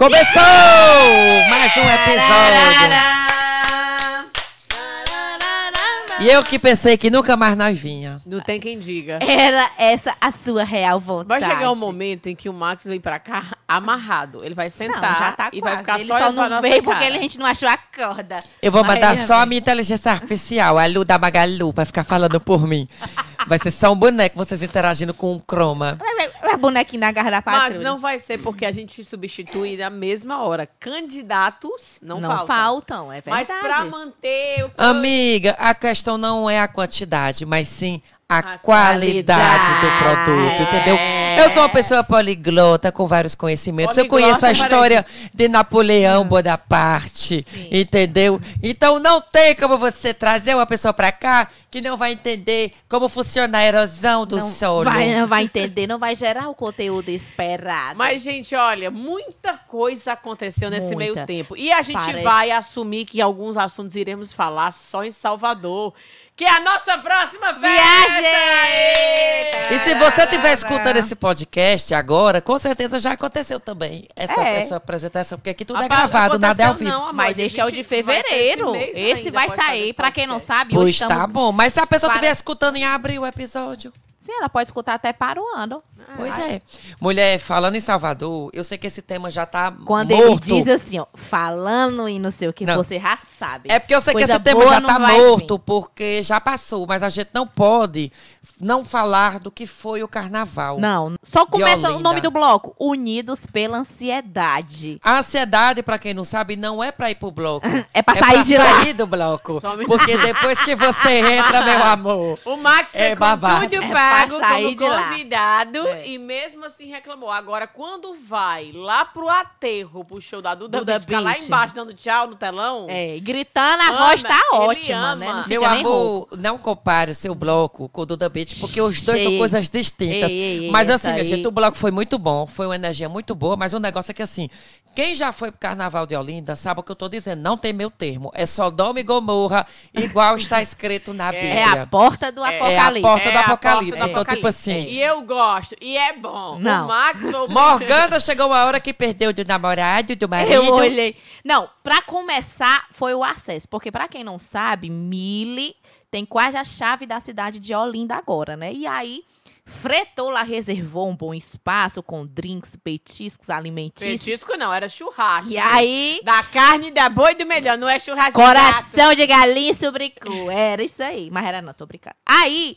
Começou mais um episódio. E eu que pensei que nunca mais nós vinha. Não tem quem diga. Era essa a sua real vontade. Vai chegar um momento em que o Max vem pra cá amarrado. Ele vai Não, sentar já tá e quase. vai ficar ele só, só não veio porque cara. a gente não achou a corda. Eu vou Mas mandar só a minha inteligência artificial, a Lu da Magalu, pra ficar falando por mim. Vai ser só um boneco, vocês interagindo com um croma. É bonequinho na garra da patrulha. Mas não vai ser porque a gente substitui na mesma hora. Candidatos não, Não, faltam. faltam, é Mas verdade. pra manter o Amiga, a questão não é a quantidade, mas sim a, A qualidade, do qualidade. produto, entendeu? Eu sou uma pessoa poliglota com vários conhecimentos. Eu Poliglota, conheço a peraí. história de Napoleão Bonaparte, Sim. entendeu? Então não tem como você trazer uma pessoa pra cá que não vai entender como funciona a erosão do não solo. Vai, não vai entender, não vai gerar o conteúdo esperado. Mas, gente, olha, muita coisa aconteceu nesse Muita. meio tempo. E a gente Parece. vai assumir que alguns assuntos iremos falar só em Salvador. Que é a nossa próxima Viagem! E se você estiver escutando esse podcast agora, com certeza já aconteceu também essa, É. essa apresentação, porque aqui tudo é Apa- gravado, nada é ao vivo. não, amor, Mas esse é o de 20 vai ser fevereiro. mês Esse, ainda, vai sair. esse Pra quem não sabe, Pois hoje tá bom. Mas se a pessoa Para- estiver escutando em abril o episódio. Sim, ela pode escutar até para o ano. Pois é. Mulher, falando em Salvador, eu sei que esse tema já tá Quando morto. ele diz assim, ó, falando e não sei o que, Não. você já sabe. É porque eu sei Coisa que esse tema já tá morto, vir. porque já passou, mas a gente não pode não falar do que foi o carnaval. Não, só começa o nome do bloco. Unidos pela ansiedade. A ansiedade, pra quem não sabe, não é pra ir pro bloco. É pra sair de lá. sair do bloco. Me- Porque depois que você entra, meu amor. O Max É com babado. tudo É pago pra sair como de lá. É. e mesmo assim reclamou. Agora, quando vai lá pro aterro, pro show da Duda, Duda Beat, fica lá embaixo dando tchau no telão, É, gritando, a Ama, voz tá ótima, né? Não Meu nem rouco. amor, não compare o seu bloco com o Duda Beat, porque os dois são Ei. coisas distintas. Ei, ei, ei, mas assim, minha aí- gente, o bloco foi muito bom, foi uma energia muito boa, mas o negócio é que assim, quem já foi pro Carnaval de Olinda sabe o que eu tô dizendo, não tem meu termo. É Sodoma e Gomorra, igual está escrito na Bíblia. É a porta do É, É a apocalipse. porta do a Apocalipse. porta do Então, tipo Apocalipse. assim, E eu gosto, e é bom. Não. O Max foi o Morgana chegou uma hora que perdeu de namorado, do marido. Eu olhei. Não, pra começar, foi o acesso. Porque pra quem não sabe, Mili tem quase a chave da cidade de Olinda agora, né? E aí, fretou lá, reservou um bom espaço com drinks, petiscos, alimentícios. Petisco não, era churrasco. E aí, Da carne, da boi e do melhor, não é churrasco de coração de galinha e sobrecu. Era isso aí. Mas era não, tô brincando. Aí,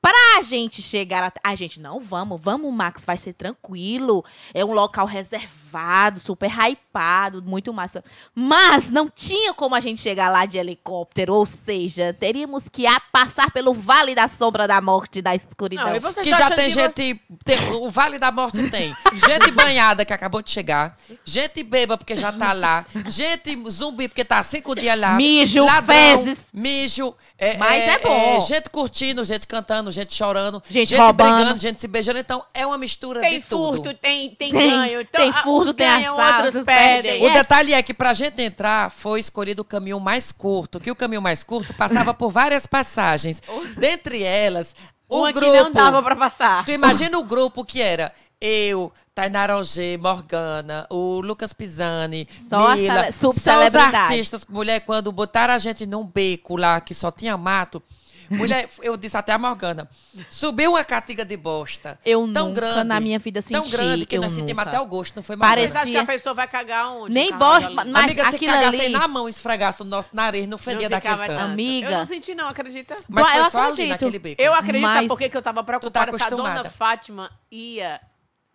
pra gente chegar até... A gente, não, vamos, vamos, Max, vai ser tranquilo. É um local reservado, super hypado, muito massa. Mas não tinha como a gente chegar lá de helicóptero, ou seja, teríamos que passar pelo Vale da Sombra da Morte, da escuridão. Não, você Que já tem que você- gente. tem- o Vale da Morte tem. Gente banhada que acabou de chegar. Gente beba porque já tá lá. Gente zumbi porque tá cinco dias lá. Mijo, ladrão, fezes. Mijo. É, Mas é bom. gente curtindo, gente cantando, gente chorando. Gente roubando. brigando, gente se beijando. Então é uma mistura Tem de tudo. furto, tem, tem, Tem- ganho. Então, tem furto, tem ganham, assalto, outros perdem. O Yes. detalhe é que pra gente entrar foi escolhido o caminho mais curto, que o caminho mais curto passava por várias passagens. Dentre elas, o Uma grupo. que não dava pra passar. Tu imagina o grupo que era eu, Tainara Alger, Morgana, o Lucas Pisani, Só Mila, só os artistas. Mulher, quando botaram a gente num beco lá que só tinha mato, mulher, eu disse até a Morgana, subiu uma catiga de bosta. Eu tão nunca grande, na minha vida Tão senti. grande que eu nós sentimos nunca. até o gosto, não foi Parecia- Vocês acham que a pessoa vai cagar onde? Nem bosta, mas Amiga, se aquilo cagassem ali- na mão, esfregasse o nosso nariz, não fedia daquele tanto. tanto. Amiga. Eu não senti não, acredita? Mas Eu foi só ali acredito. naquele beco. Eu acredito, sabe Mas- por quê que eu tava preocupada se a dona. Fátima ia...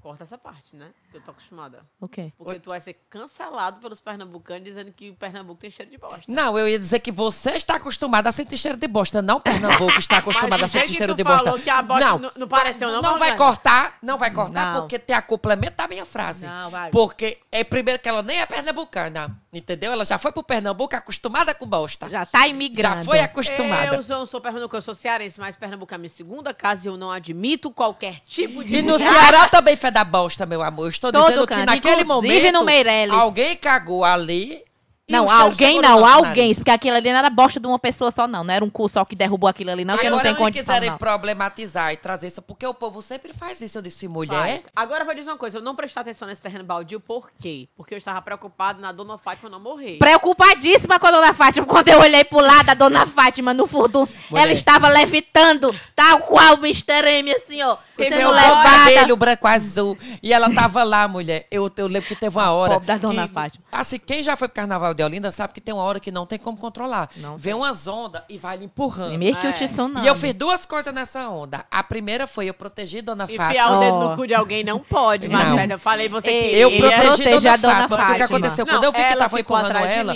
Corta essa parte, né? Que eu tô acostumada. O quê? Porque tu vai ser cancelado pelos pernambucanos dizendo que o Pernambuco tem cheiro de bosta. Não, eu ia dizer que você está acostumada a sentir cheiro de bosta, não Pernambuco está acostumada a sentir cheiro de bosta. que a bosta não- não pareceu, não, Não vai Morgana? cortar, não vai cortar, Não. porque tem a complemento da minha frase. Não, vai. Porque é primeiro que ela nem é pernambucana, entendeu? Ela já foi pro Pernambuco acostumada com bosta. Já, Já tá imigrando. foi acostumada. Eu não sou pernambucano, eu sou cearense, mas Pernambuco é minha segunda casa e eu não admito qualquer tipo de... E no Ceará também fé da bosta, meu amor. Estou Todo dizendo que canto, naquele momento no Meirelles. alguém cagou ali Não, alguém não, alguém. Porque aquilo ali não era bosta de uma pessoa só, não. Não era um cu só que derrubou aquilo ali, não, que não Agora, tem se condição, quiserem não. problematizar e trazer isso, porque o povo sempre faz isso. Eu disse, mulher. Faz. Agora eu vou dizer uma coisa, eu não prestei atenção nesse terreno baldio, por quê? Porque eu estava preocupado na dona Fátima não morrer. Preocupadíssima com a dona Fátima. Quando eu olhei pro lado da dona Fátima no furdunço, ela estava levitando, tal qual o Mr. M, assim, ó. Teve Sendo levada. cabelo branco azul. E ela tava lá, mulher. Eu, eu lembro que teve uma hora. Pobre da dona que- Fátima. Assim, quem já foi pro carnaval de Olinda sabe que tem uma hora que não tem como controlar. Não Vem umas ondas e vai lhe empurrando. Primeiro que É. o tsunami. E eu fiz duas coisas nessa onda. A primeira foi eu protegi Dona Enfiar Fátima. o dedo no cu de alguém não pode, Não. Marcela. Eu falei você que Eu protegi protege Dona, a Dona Fátima. O que Fátima. aconteceu? Não, Quando eu vi que ela tava empurrando ela,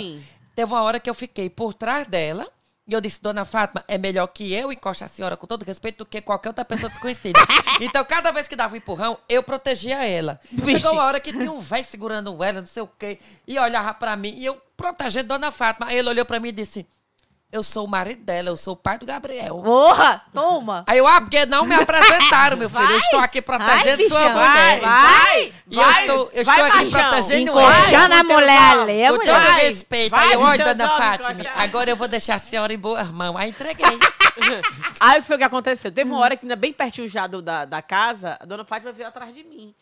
teve uma hora que eu fiquei por trás dela. E eu disse, Dona Fátima, é melhor que eu encoste a senhora com todo respeito do que qualquer outra pessoa desconhecida. então, cada vez que dava um empurrão, eu protegia ela. Vixe. Chegou uma hora que tinha um velho segurando ela, não sei o quê, e olhava pra mim, e eu protegendo Dona Fátima. Aí ele olhou pra mim e disse, eu sou o marido dela, eu sou o pai do Gabriel. Porra, toma. Aí eu, ah, porque não me apresentaram, meu filho. Eu Vai. estou aqui protegendo Vai, sua bichão, mulher. vai, vai. E eu estou, eu vai, estou aqui machão. protegendo Encoxando ela. a Com teus mulher ali, a Com mulher. todo Vai, respeito. vai Aí eu, olha, dona Fátima, agora eu vou deixar a senhora em boas mãos. Aí entreguei. Aí o que foi que aconteceu? Teve uma hora que, ainda bem pertinho já do, da, da casa, a dona Fátima veio atrás de mim.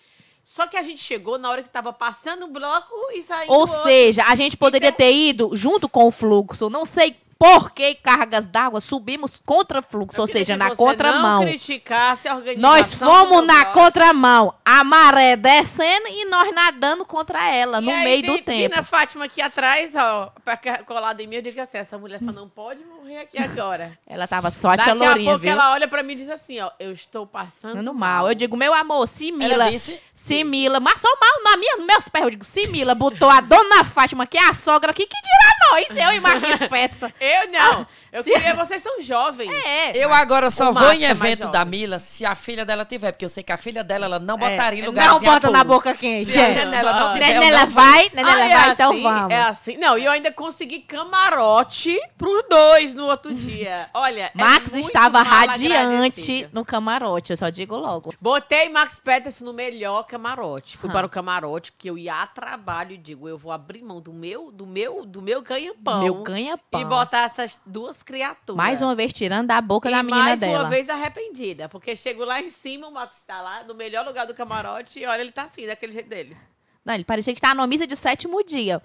Só que a gente chegou na hora que tava passando o bloco e saindo Ou seja, a gente poderia ter ido junto com o fluxo. Não sei por que cargas d'água subimos contra fluxo, ou Eu seja, que na você contramão. Não criticasse a organização Nós do fomos na negócio. contramão, a maré descendo e nós nadando contra ela, E no aí meio tem do tempo. Tina Fátima aqui atrás, ó, pra- colada em mim, eu digo assim, essa mulher só não pode morrer aqui agora. Ela tava só a Daqui tia a Lourinha, pouco viu? ela olha pra mim e diz assim, ó, eu estou passando Dando mal. Eu digo, meu amor, se Ela Mila. disse, Se Mila, mas só mal na minha, nos meus pés. Eu digo, se Mila botou a dona Fátima, que é a sogra aqui, que dirá nós, eu e Marquinhos Peterson. Eu não. Eu Se- queria, vocês são jovens. É. eu agora só vou em é evento da jovem. Mila se a filha dela tiver, porque eu sei que a filha dela ela não É, botaria em não lugares bota na boca quente, Se a é. Nenela não tiver, Nenela não vai, Nenela Ah, é vai, então assim, vamos. É assim. Não, e eu ainda consegui camarote pros dois no outro dia. Olha, é Max muito estava radiante no camarote, eu só digo logo. Botei Max Peterson no melhor camarote. Fui Ah. para o camarote que eu ia a trabalho e digo, eu vou abrir mão do meu, do meu, do meu ganha-pão. Meu ganha-pão. E botar essas duas criaturas. Mais uma vez tirando da boca e da menina mais dela. uma vez arrependida, porque chego lá em cima, o Max está lá, no melhor lugar do camarote, e olha, ele tá assim, daquele jeito dele. Não, ele parecia que estava numa missa de sétimo dia.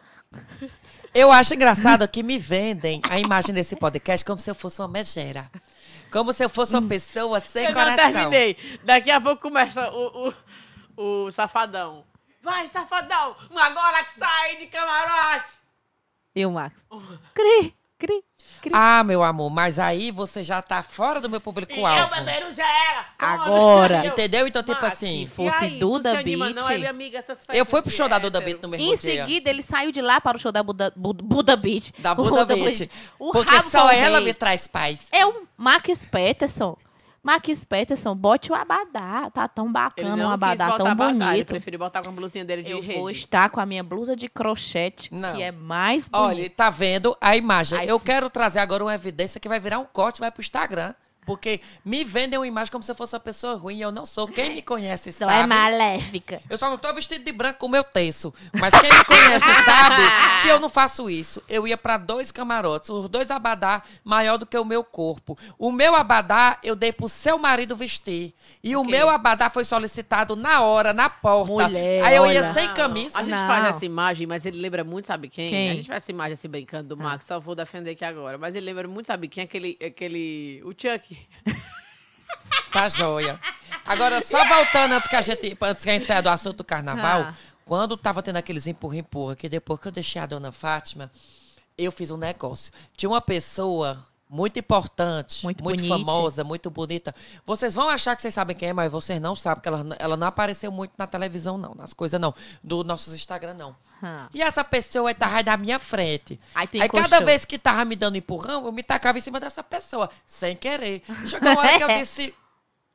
Eu acho engraçado que me vendem a imagem desse podcast como se eu fosse uma megera. Como se eu fosse uma pessoa sem eu coração. não terminei. Daqui a pouco começa o, o, o safadão. Vai, safadão! Agora que sai de camarote! E o Max. Cri, cri, cri. Ah, meu amor, mas aí você já tá fora do meu E eu público-alvo. beberam já era! Agora. eu- Entendeu? Então, tipo Max, assim, fosse aí, Duda Beat? Não, ele, amiga, essas Eu fui pro show da Duda. Beat no mesmo Em dia. seguida, ele saiu de lá para o show da Buda, Buda, Buda, Beat. Da Buda Buda Beat. O Porque só ela rei. me traz paz. É o Max Peterson. Max Peterson, bote o abadá. Tá tão Ele bacana, não um quis abadá botar tão abadá, Ele bonito. preferiu botar com a blusinha dele de Eu rede. vou estar com a minha blusa de crochete, Não. que é mais bonita. Olha, tá vendo a imagem? Ai, eu quero trazer agora uma evidência que vai virar um corte vai pro Instagram. Porque me vendem uma imagem como se eu fosse uma pessoa ruim e eu não sou. Quem me conhece Só sabe. é maléfica. Eu só não tô vestido de branco com o meu terço. Mas quem me conhece sabe que eu não faço isso. Eu ia pra dois camarotes, os dois abadá maior do que o meu corpo. O meu abadá eu dei pro seu marido vestir. E o Ok. meu abadá foi solicitado na hora, na porta. Mulher, Aí eu ia olha. sem camisa. A gente Não. faz essa imagem, mas ele lembra muito, sabe quem? Quem? A gente faz essa imagem assim brincando do Max, só vou defender aqui agora. Mas ele lembra muito, sabe quem? Aquele. aquele o Chuck. Tá joia. Agora, só voltando antes que a gente, antes que a gente saia do assunto do carnaval, Ah. quando tava tendo aqueles empurra-empurra, que depois que eu deixei a dona Fátima, eu fiz um negócio. Tinha uma pessoa muito importante, Muito muito, famosa, muito bonita. Vocês vão achar que vocês sabem quem é, mas vocês não sabem, porque ela, ela não apareceu muito na televisão, não, nas coisas, não. Do nossos Instagram, não. Hum. E essa pessoa tava da minha frente. Aí Aí cada vez que tava me dando empurrão, eu me tacava em cima dessa pessoa, sem querer. Chegou uma hora que eu disse,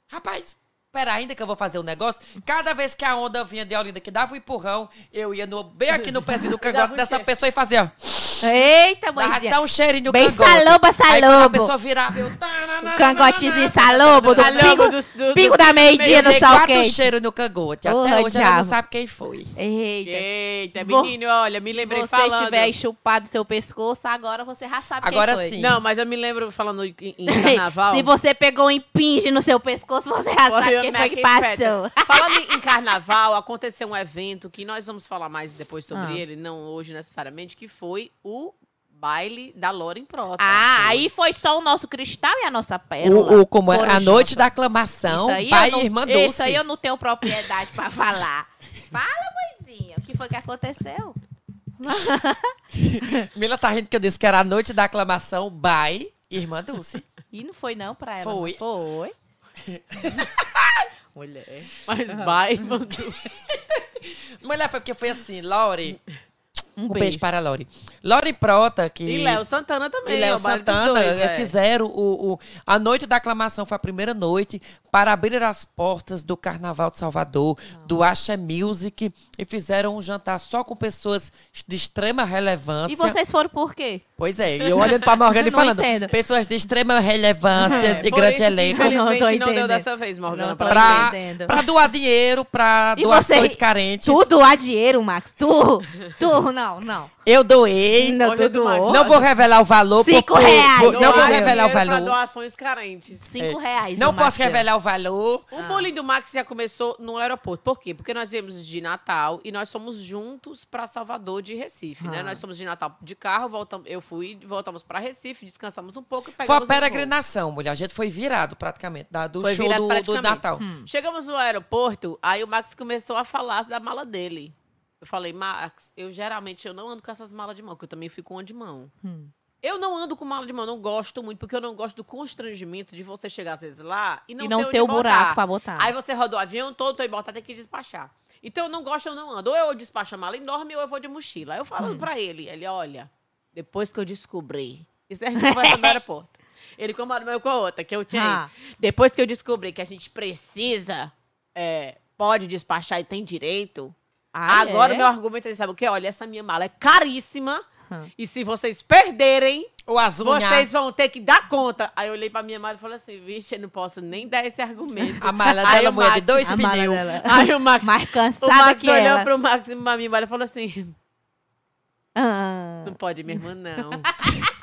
rapaz, pera ainda que eu vou fazer um negócio. Cada vez que a onda vinha de Olinda que dava um empurrão, eu ia no, bem aqui no pezinho do Dava cangote dessa pessoa e fazia... Eita, Dava mãezinha. só um cheirinho Bem cangote. saloba, Aí quando a salobo. pessoa virava, eu... O cangotezinho salobo do Salobo pingo, do- do- pingo da meia-dia Eu no dei sal quatro quente. cheiros no cangote. Porra, Até hoje ela não diabo. sabe quem foi. Eita. Eita, Vou- menino, olha, me lembrei Se você falando. tiver aí chupado seu pescoço, agora você já sabe Agora quem foi. sim. Não, mas eu me lembro falando em, em carnaval. Se você pegou um impinge no seu pescoço, você já sabe na foi que que passou. Falando em, carnaval, aconteceu um evento que nós vamos falar mais depois sobre Ah. ele, não hoje necessariamente, que foi o baile da Loren Prota. Ah, aí foi só o nosso cristal e a nossa pérola. O, o, como é, a noite da aclamação, Isso aí, pai não, e irmã Dulce. isso aí eu não tenho propriedade pra falar. Fala, mãezinha, o que foi que aconteceu? Mila tá rindo que eu disse que era a noite da aclamação, pai e irmã Dulce. E não foi não pra ela. Foi. não Foi. Mulher. Mas baile mandou. Mulher, foi porque foi assim, Lore. Um, Um, beijo. beijo. para a Lore. Lore Prota, que. E Léo Santana também. E Léo é Santana dois, eh, é. fizeram o, o- A noite da aclamação foi a primeira noite para abrir as portas do Carnaval de Salvador, do Asha Music, e fizeram um jantar só com pessoas de extrema relevância. E vocês foram por quê? Pois é, e eu olhando pra Morgana e Não falando, entendo. pessoas de extrema relevância É, e grande elenco. Não, não Infelizmente não, entendendo. deu dessa vez, Morgana. Não pra entendendo. pra doar dinheiro pra E doações você- carentes. Tu doar dinheiro, Max? Tu? Tu? Não, não. Eu doei. Não, Hoje é tu do Max. doou. Não vou revelar o valor. Cinco reais. por- não vou Doar revelar o dinheiro pra valor. doações carentes. Cinco É. reais. Não o posso revelar o valor. O bullying do Max já começou no aeroporto. Por quê? Porque nós viemos de Natal e nós somos juntos para Salvador de Recife, né? Ah. Nós somos de Natal de carro, voltamos, eu fui, voltamos para Recife, descansamos um pouco e Foi pegamos a um voo. peregrinação, mulher. A gente foi virado praticamente da- do Foi show virado do, do praticamente. Natal. Chegamos no aeroporto, aí o Max começou a falar da mala dele. Eu falei, Max, eu geralmente eu não ando com essas malas de mão, que eu também fico com uma de mão. Hum. Eu não ando com mala de mão, não gosto muito, porque eu não gosto do constrangimento de você chegar às vezes lá e não, e não ter, ter o buraco botar. pra botar. Aí você roda o avião todo, que botar, tem que despachar. Então eu não gosto, eu não ando. Ou eu despacho a mala enorme ou eu vou de mochila. Aí eu falando pra ele, ele, olha, depois que eu descobri. Isso é a gente conversa no aeroporto. Ele comparou com a outra, que eu tinha. Ah. Depois que eu descobri que a gente precisa, é, pode despachar e tem direito. Ah, agora é? o meu argumento é, sabe o quê? Olha, essa minha mala é caríssima. Hum. E se vocês perderem, O azul vocês vão ter que dar conta. Aí eu olhei pra minha mala e falei assim, vixe, eu não posso nem dar esse argumento. A mala Aí dela, o mulher, de Max- dois A mala pneus. dela. Aí o Max, Mais o cansada Max que olhou ela. pro Max e pra minha mala e falou assim, Ah. não pode, minha irmã, não.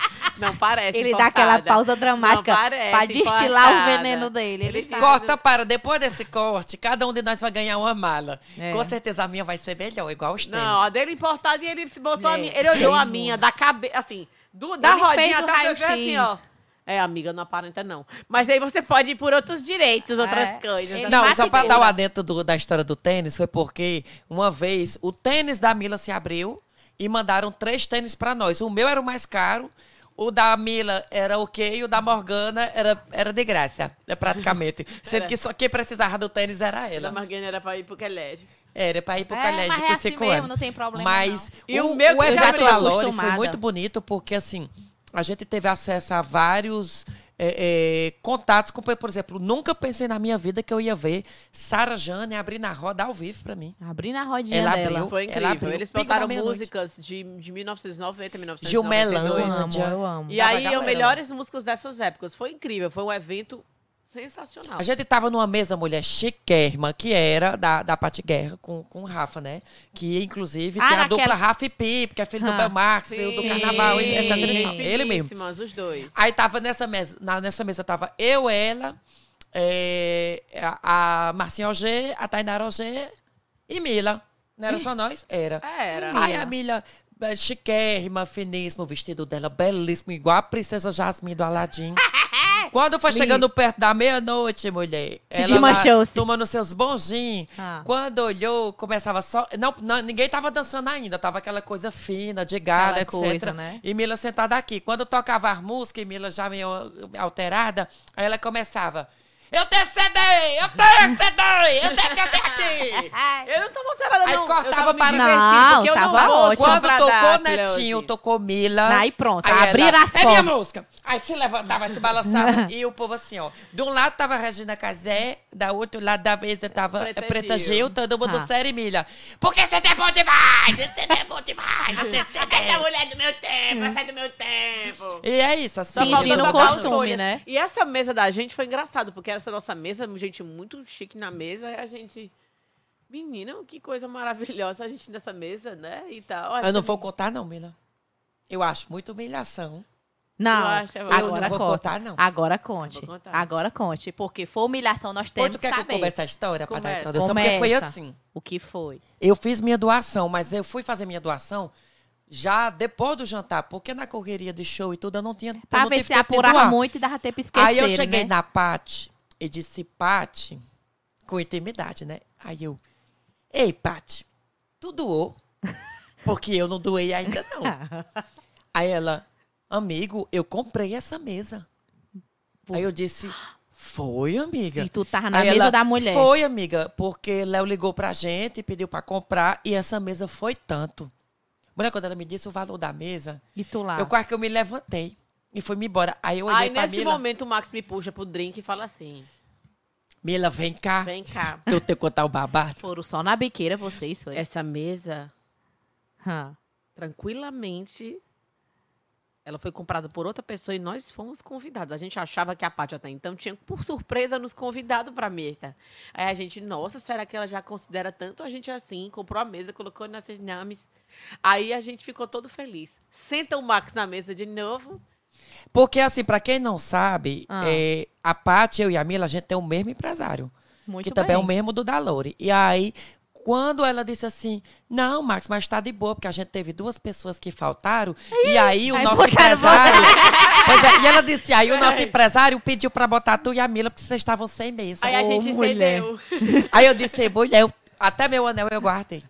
Não parece Ele dá aquela importada. pausa dramática pra destilar o importada. veneno dele. Ele Ele sabe. Corta para, depois desse corte, cada um de nós vai ganhar uma mala. É. Com certeza a minha vai ser melhor, igual os tênis. Não, a dele importada e ele se botou É, a minha. Ele olhou a minha da cabeça, assim, do, da Ele rodinha o até ver assim, ó. É, amiga, não aparenta não. Mas aí você pode ir por outros direitos, outras É. coisas. Ele? Não, só pra dar o adentro do- da história do tênis, foi porque uma vez o tênis da Mila se abriu e mandaram três tênis pra nós. O meu era o mais caro, o da Mila era ok e o da Morgana era, era de graça, né, praticamente. Sendo que só quem precisava do tênis era Da ela. Marguerite era pra ir pro colégio. Era pra ir pro É, colégio mas com é assim cinco mesmo, anos. não tem problema, Mas não. E o, o meu o evento da Lore foi muito bonito porque, assim, a gente teve acesso a vários é, é, contatos. Com, por exemplo, nunca pensei na minha vida que eu ia ver Sara Jane abrindo a roda ao vivo pra mim. Abrindo a rodinha Ela dela. abriu. Foi ela incrível. abriu Eles botaram músicas de, de 1990, 1992. Gilmelândia. Eu amo, eu amo. E a aí, eu melhores músicas dessas épocas. Foi incrível. Foi um evento sensacional. A gente tava numa mesa, mulher chiquérrima, que era da, da Pati Guerra com, com o Rafa, né? Que, inclusive, Ah, tem a dupla Rafa e Pipe, que é filho do Ah. Belmarx, Sim, do Carnaval, etc. gente Ele mesmo. os dois. Aí tava nessa mesa, na- nessa mesa tava eu, ela, é, a, a Marcinha Auger, a Tainara Auger e Mila. Não era só nós? Era. Era. Aí a Mila, é, chiquérrima, finíssima, o vestido dela belíssimo, igual a princesa Jasmine do Aladim. Quando foi chegando perto da meia-noite, mulher, ela lá, desmanchou-se. tomando seus bonjinhos, Ah. quando olhou, começava só... Não, não, ninguém tava dançando ainda, tava aquela coisa fina, de gala, Aquela etc. coisa, né? E Mila sentada aqui. Quando tocava a música, e Mila já meio alterada, aí ela começava... Eu tenho CD! Eu tenho CD! Eu tenho CD aqui! Eu não tava alterada, Aí não. cortava eu tava me para- Não, porque eu não tava vou Quando tocou Netinho, tocou Mila. Aí pronto, ela, abriram as É minha música. Aí se levantava, se balançava. e o povo assim, ó. De um lado tava Regina Casé, da outro lado da mesa tava Preta Preta, Gil. Gil, todo mundo Ah. sério e Mila. Porque você é bom demais! Esse CD é bom demais! Eu tenho CD! Essa mulher do meu tempo, vai sair do meu tempo. E é isso, assim. Só Fingindo as costume, né? E essa mesa da gente foi engraçado, porque essa nossa mesa, gente muito chique na mesa, e a gente. Menina, que coisa maravilhosa a gente nessa mesa, né? E tal. Eu não vou contar, não, Mila. Eu acho muita humilhação. Não, acho, eu agora não vou conta. contar, não. Agora conte. Agora conte. Porque foi humilhação, nós temos Depois tu que quer que eu comece a história pra dar a Começa. introdução? Porque foi Começa. assim. O que foi? Eu fiz minha doação, mas eu fui fazer minha doação já depois do jantar, porque na correria de show e tudo eu não tinha. Pra ver se apurava muito e dava tempo esquecer, Aí eu cheguei né? na Pati e disse, Pati, com intimidade, né? Aí eu, ei, Pati, tu doou? Porque eu não doei ainda, não. Aí ela, amigo, eu comprei essa mesa. Aí eu disse, foi, amiga. E tu tava na Aí mesa ela, da mulher. Foi, amiga, porque Léo ligou pra gente e pediu pra comprar e essa mesa foi tanto. Mulher, quando ela me disse o valor da mesa, E tu lá. eu quase que eu me levantei e fui me embora. Aí eu olhei Aí pra nesse Mila, momento o Max me puxa pro drink e fala assim: Mila, vem cá, vem cá. que eu tenho que contar o babado. Foram só na biqueira vocês, foi? Essa mesa, Hã. tranquilamente, ela foi comprada por outra pessoa e nós fomos convidados. A gente achava que a Paty até então tinha, por surpresa, nos convidado pra mesa. Aí a gente, nossa, será que ela já considera tanto a gente assim? Comprou a mesa, colocou nesses nomes. Aí a gente ficou todo feliz. Senta o Max na mesa de novo. Porque, assim, pra quem não sabe, Ah. é, a Paty, eu e a Mila, a gente tem o mesmo empresário. Muito que também é bem. o mesmo do Dalore. E aí, quando ela disse assim, não, Max, mas tá de boa, porque a gente teve duas pessoas que faltaram. e aí o aí nosso empresário. Pois é, e ela disse, aí o nosso empresário pediu pra botar tu e a Mila, porque vocês estavam sem mesa. Aí a gente mulher. entendeu. Aí eu disse, mulher, eu- até meu anel eu guardei.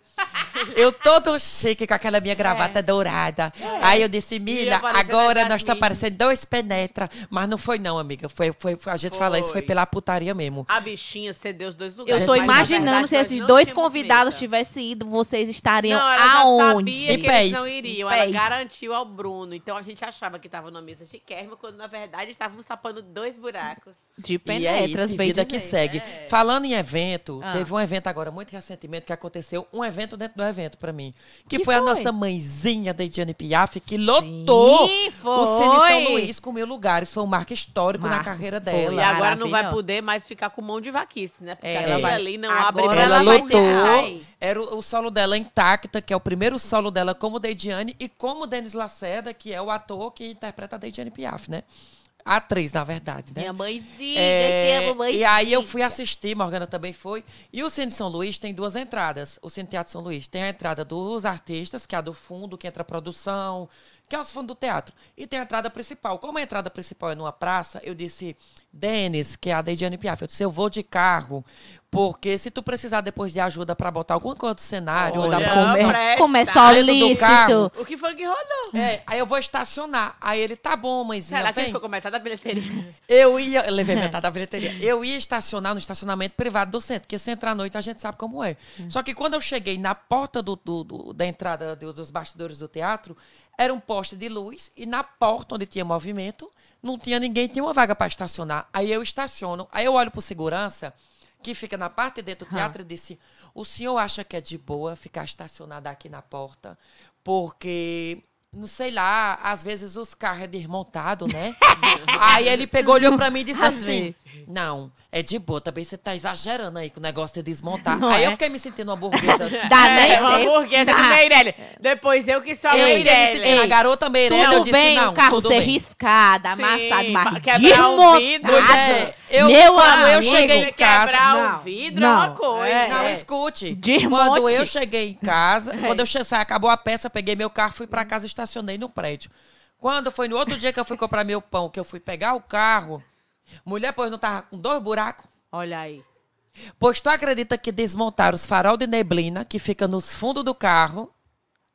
Eu todo chique com aquela minha gravata dourada. Aí eu disse, Mila, agora a nós estamos Jasmine. parecendo dois penetra. Mas não foi não, amiga. Foi, foi, foi- a gente fala isso, foi Foi. pela putaria mesmo. A bichinha cedeu os dois lugares. Eu tô imaginando verdade, se esses dois convidados tivessem ido, vocês estariam Não, ela já aonde? sabia que eles não iriam. Ela garantiu ao Bruno. Então a gente achava que tava numa mesa chiquérrima, quando na verdade estávamos tapando dois buracos. De E é penetras, isso, bem vida que segue. é. Falando em evento, Ah. teve um evento agora muito recentemente que aconteceu, um evento dentro do evento pra mim. Que, Que foi, a foi? nossa mãezinha da Ediane Piaf, que lotou foi. o Cine São Luís com mil lugares. Foi um marco histórico na carreira foi. dela. E agora não vai poder mais ficar com mão de vaquice, né? Porque É. ela É. ali não Agora abre ela Ela vai vai lotou. Era o, o solo dela intacta, que é o primeiro solo dela como Deidiane, e como Denis Lacerda, que é o ator que interpreta a Deidiane Piaf, né? A atriz, na verdade, né? Minha mãezinha, É, te amo, mãezinha. e aí eu fui assistir, Morgana também foi. E o Cine São Luís tem duas entradas. O Cine Teatro São Luís tem a entrada dos artistas, que é a do fundo, que entra a produção, que é os fundos do teatro. E tem a entrada principal. Como a entrada principal é numa praça, eu disse, Denis, que é a Deidiane Piaf, eu disse, eu vou de carro, porque se tu precisar depois de ajuda pra botar alguma coisa do cenário ou da Olha, é só Dentro do lícito. carro. O que foi que rolou? é, aí eu vou estacionar. Aí ele, tá bom, mãezinha, Será que vem. ele foi comentar da bilheteria? Eu ia, eu levei metade da bilheteria. Eu ia estacionar no estacionamento privado do centro, porque se entrar à noite a gente sabe como é. Só que quando eu cheguei na porta do, do- do- da entrada do- dos bastidores do teatro, era um poste de luz e na porta onde tinha movimento, não tinha ninguém, tinha uma vaga para estacionar. Aí eu estaciono, aí eu olho pro segurança, que fica na parte de dentro do teatro, e disse: O senhor acha que é de boa ficar estacionado aqui na porta? Porque. Não sei lá, às vezes os carros é desmontado, né? aí ele pegou, olhou pra mim e disse assim: Não, é de boa, também você tá exagerando aí com o negócio de desmontar. Não aí é? eu fiquei me sentindo uma burguesa. Dá nem é, uma burguesa do Dá. Meirelles. Depois eu que sou a eu fiquei me sentindo a garota Meirelles, eu Tudo disse: bem Não, o carro ser bem. riscado, amassado, mas desmontado. Mulher, eu, Meu quando eu cheguei em casa. Quebrar Não, o vidro é uma não, coisa. é, Não, é. escute. Desmonte. Quando eu cheguei em casa, É. quando eu che- saí, acabou a peça, peguei meu carro, fui pra casa, estacionei no prédio. Quando foi no outro dia que eu fui comprar meu pão, que eu fui pegar o carro, mulher, pois não tava com dois buracos. Olha aí. Pois tu acredita que desmontaram os farol de neblina que fica nos fundos do carro?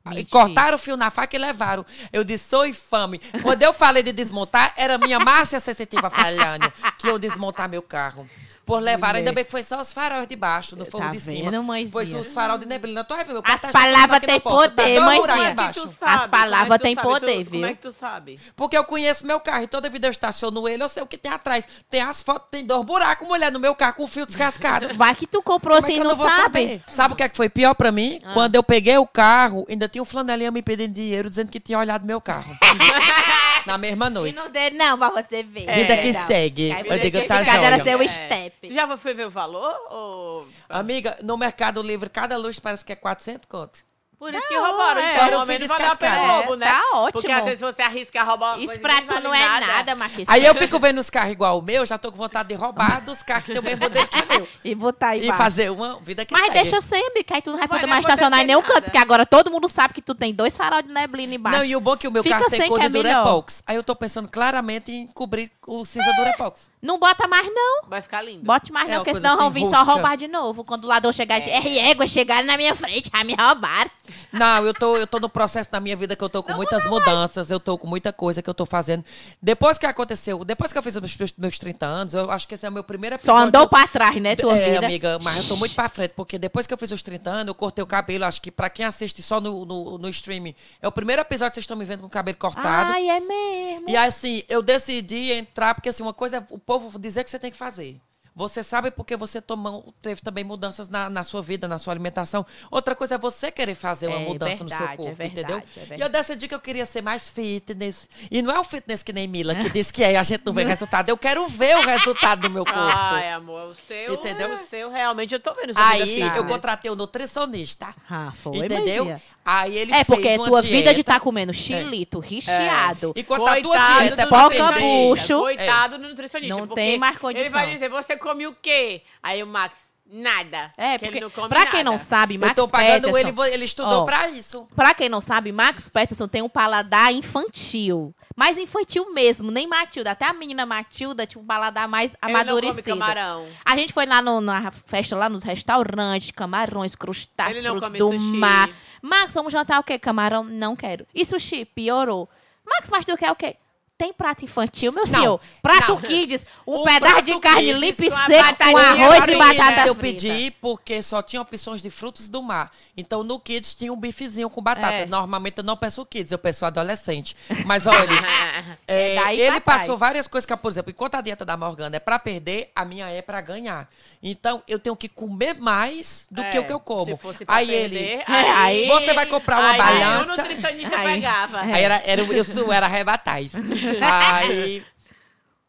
E Mentira. cortaram o fio na faca e levaram. Eu disse, sou infame. Quando eu falei de desmontar, era minha Márcia sensitiva falhando que eu desmontar meu carro. Por levar, Mulher. ainda bem que foi só os faróis de baixo, não foi Tá o de cima. vendo, mãezinha? Pois os farol de neblina. Tu vai ver, meu As carro tá palavras têm tá poder, mãezinha. buracos Como é embaixo. que tu sabe? As palavras é têm poder, Tu- viu? Como é que tu sabe? Porque eu conheço meu carro e toda vida eu estaciono ele, eu sei o que tem atrás. Tem as fotos, tem dois buracos, mulher, no meu carro com o fio descascado. Vai que tu comprou é assim e eu não sabe. saber? Sabe o que, é que foi pior pra mim? Ah. Quando eu peguei o carro, ainda tinha um flanelinha me pedindo dinheiro, dizendo que tinha olhado meu carro. Na mesma E noite. não dê não pra você ver. Vida que Não. segue. Aí Eu você digo, tinha tá ficado, era joia. seu É. step. Tu já foi ver o valor? Ou... Amiga, no Mercado Livre, cada luz parece que é 400 conto. Por isso que roubaram. é. Então, Fora o ao menos fio valeu a pena o descascado. roubo, né? Tá ótimo. Porque às vezes você arrisca roubar uma Isso coisa pra que tu não vale é nada, Marquinhos. Aí eu fico vendo os carros igual o meu, já tô com vontade de roubar dos carros que tem o mesmo modelo que o meu. E botar aí E fazer uma vida que Mas segue. deixa eu sempre, que aí tu não vai poder mais estacionar em nenhum nada. canto, porque agora todo mundo sabe que tu tem dois farol de neblina embaixo. Não, e o bom é que o meu Fica carro tem cor que de é. Durepox. Aí eu tô pensando claramente em cobrir o cinza Durepox. Não bota mais não. Vai ficar lindo. Bote mais É não, porque senão vão assim, vir só rústica. roubar de novo. Quando o ladrão chegar e é égua, chegaram na minha frente, já me roubaram. Não, eu tô, eu tô no processo da minha vida que eu tô com muitas mudanças, eu tô com muita coisa que eu tô fazendo. Depois que aconteceu, depois que eu fiz os meus, meus 30 anos, eu acho que esse é o meu primeiro Só episódio. andou pra trás, né, tua é, vida? amiga, mas eu tô muito pra frente, porque depois que eu fiz os 30 anos, eu cortei o cabelo. Acho que pra quem assiste só no, no, no streaming, é o primeiro episódio que vocês estão me vendo com o cabelo cortado. Ai, é mesmo. E assim, eu decidi entrar, porque assim, uma coisa é o povo dizer que você tem que fazer. Você sabe porque você tomou, teve também mudanças na, na sua vida, na sua alimentação. Outra coisa é você querer fazer uma É mudança no seu verdade, corpo, é verdade, entendeu? é verdade. E eu decidi que eu queria ser mais fitness. E não é o fitness que nem Mila, que diz que é, a gente não vê resultado. Eu quero ver o resultado do meu corpo. Ai, amor, o seu. Entendeu? O seu realmente eu tô vendo. Aí eu contratei um nutricionista. Ah, foi, entendeu? mãezinha. Aí ele É, fez porque uma tua vida de dieta. estar tá comendo chilito, recheado. Enquanto a tua Coitado dieta é Poca bucho. Coitado do nutricionista. Não porque tem mais Ele condição. vai dizer, você come o quê? Aí o Max, nada. É, que porque ele não come pra quem nada. não sabe, Eu Max tô pagando Peterson, ele, ele estudou Ó, pra isso. Pra quem não sabe, Max Peterson tem um paladar infantil. Mais infantil mesmo, nem Matilda. Até a menina Matilda tinha um paladar mais Ele não come amadurecido. camarão. A gente foi lá no- na festa, lá nos restaurantes, camarões, crustáceos, do sushi. mar. Max, vamos jantar o quê? Camarão? Não quero. E sushi? Piorou. Max, mas tu quer o quê? Tem prato infantil, meu Não, senhor? Prato não. kids, um O pedaço de carne limpo e seco com arroz e Para batata eu frita. pedi porque só tinha opções de frutos do mar. Então no Kids tinha um bifezinho com batata. É. Normalmente eu não peço Kids, eu peço adolescente. Mas olha, é, É ele passou várias coisas que, por exemplo, enquanto a dieta da Morgana é pra perder, a minha é pra ganhar. Então eu tenho que comer mais do que É, o que eu como. Se fosse pra aí perder, ele, aí- você vai comprar uma aí balança. o nutricionista Aí- pegava. Aí era, era, isso era rebatais. Aí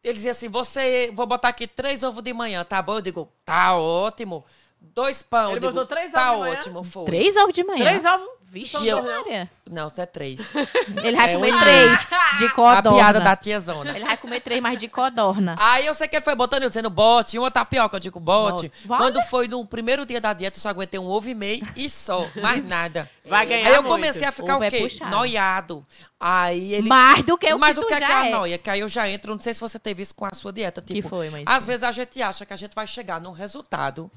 ele dizia assim: você, vou botar aqui três ovos de manhã, tá bom? Eu digo, tá ótimo. Dois pão. Ele digo, botou três tá ovos de manhã? ótimo, foi. Três ovos de manhã. Três ovos. Vixe, eu-? Maria. Não, isso é três. Ele vai É comer um três de A codorna. piada da tiazona. Ele vai comer três mais de codorna. Aí eu sei que ele foi botando, eu dizendo bote, uma tapioca, eu digo bote. Vale. Quando foi no primeiro dia da dieta, eu só aguentei um ovo e meio e só, mais nada. Vai ganhar Aí eu muito. comecei a ficar Ovo o é quê? puxado. Noiado. Aí ele Mais do que o Mas que o que é que é a é. noia? Que aí eu já entro, não sei se você teve isso com a sua dieta. Que Tipo, foi, mãe? às vezes a gente acha que a gente vai chegar num resultado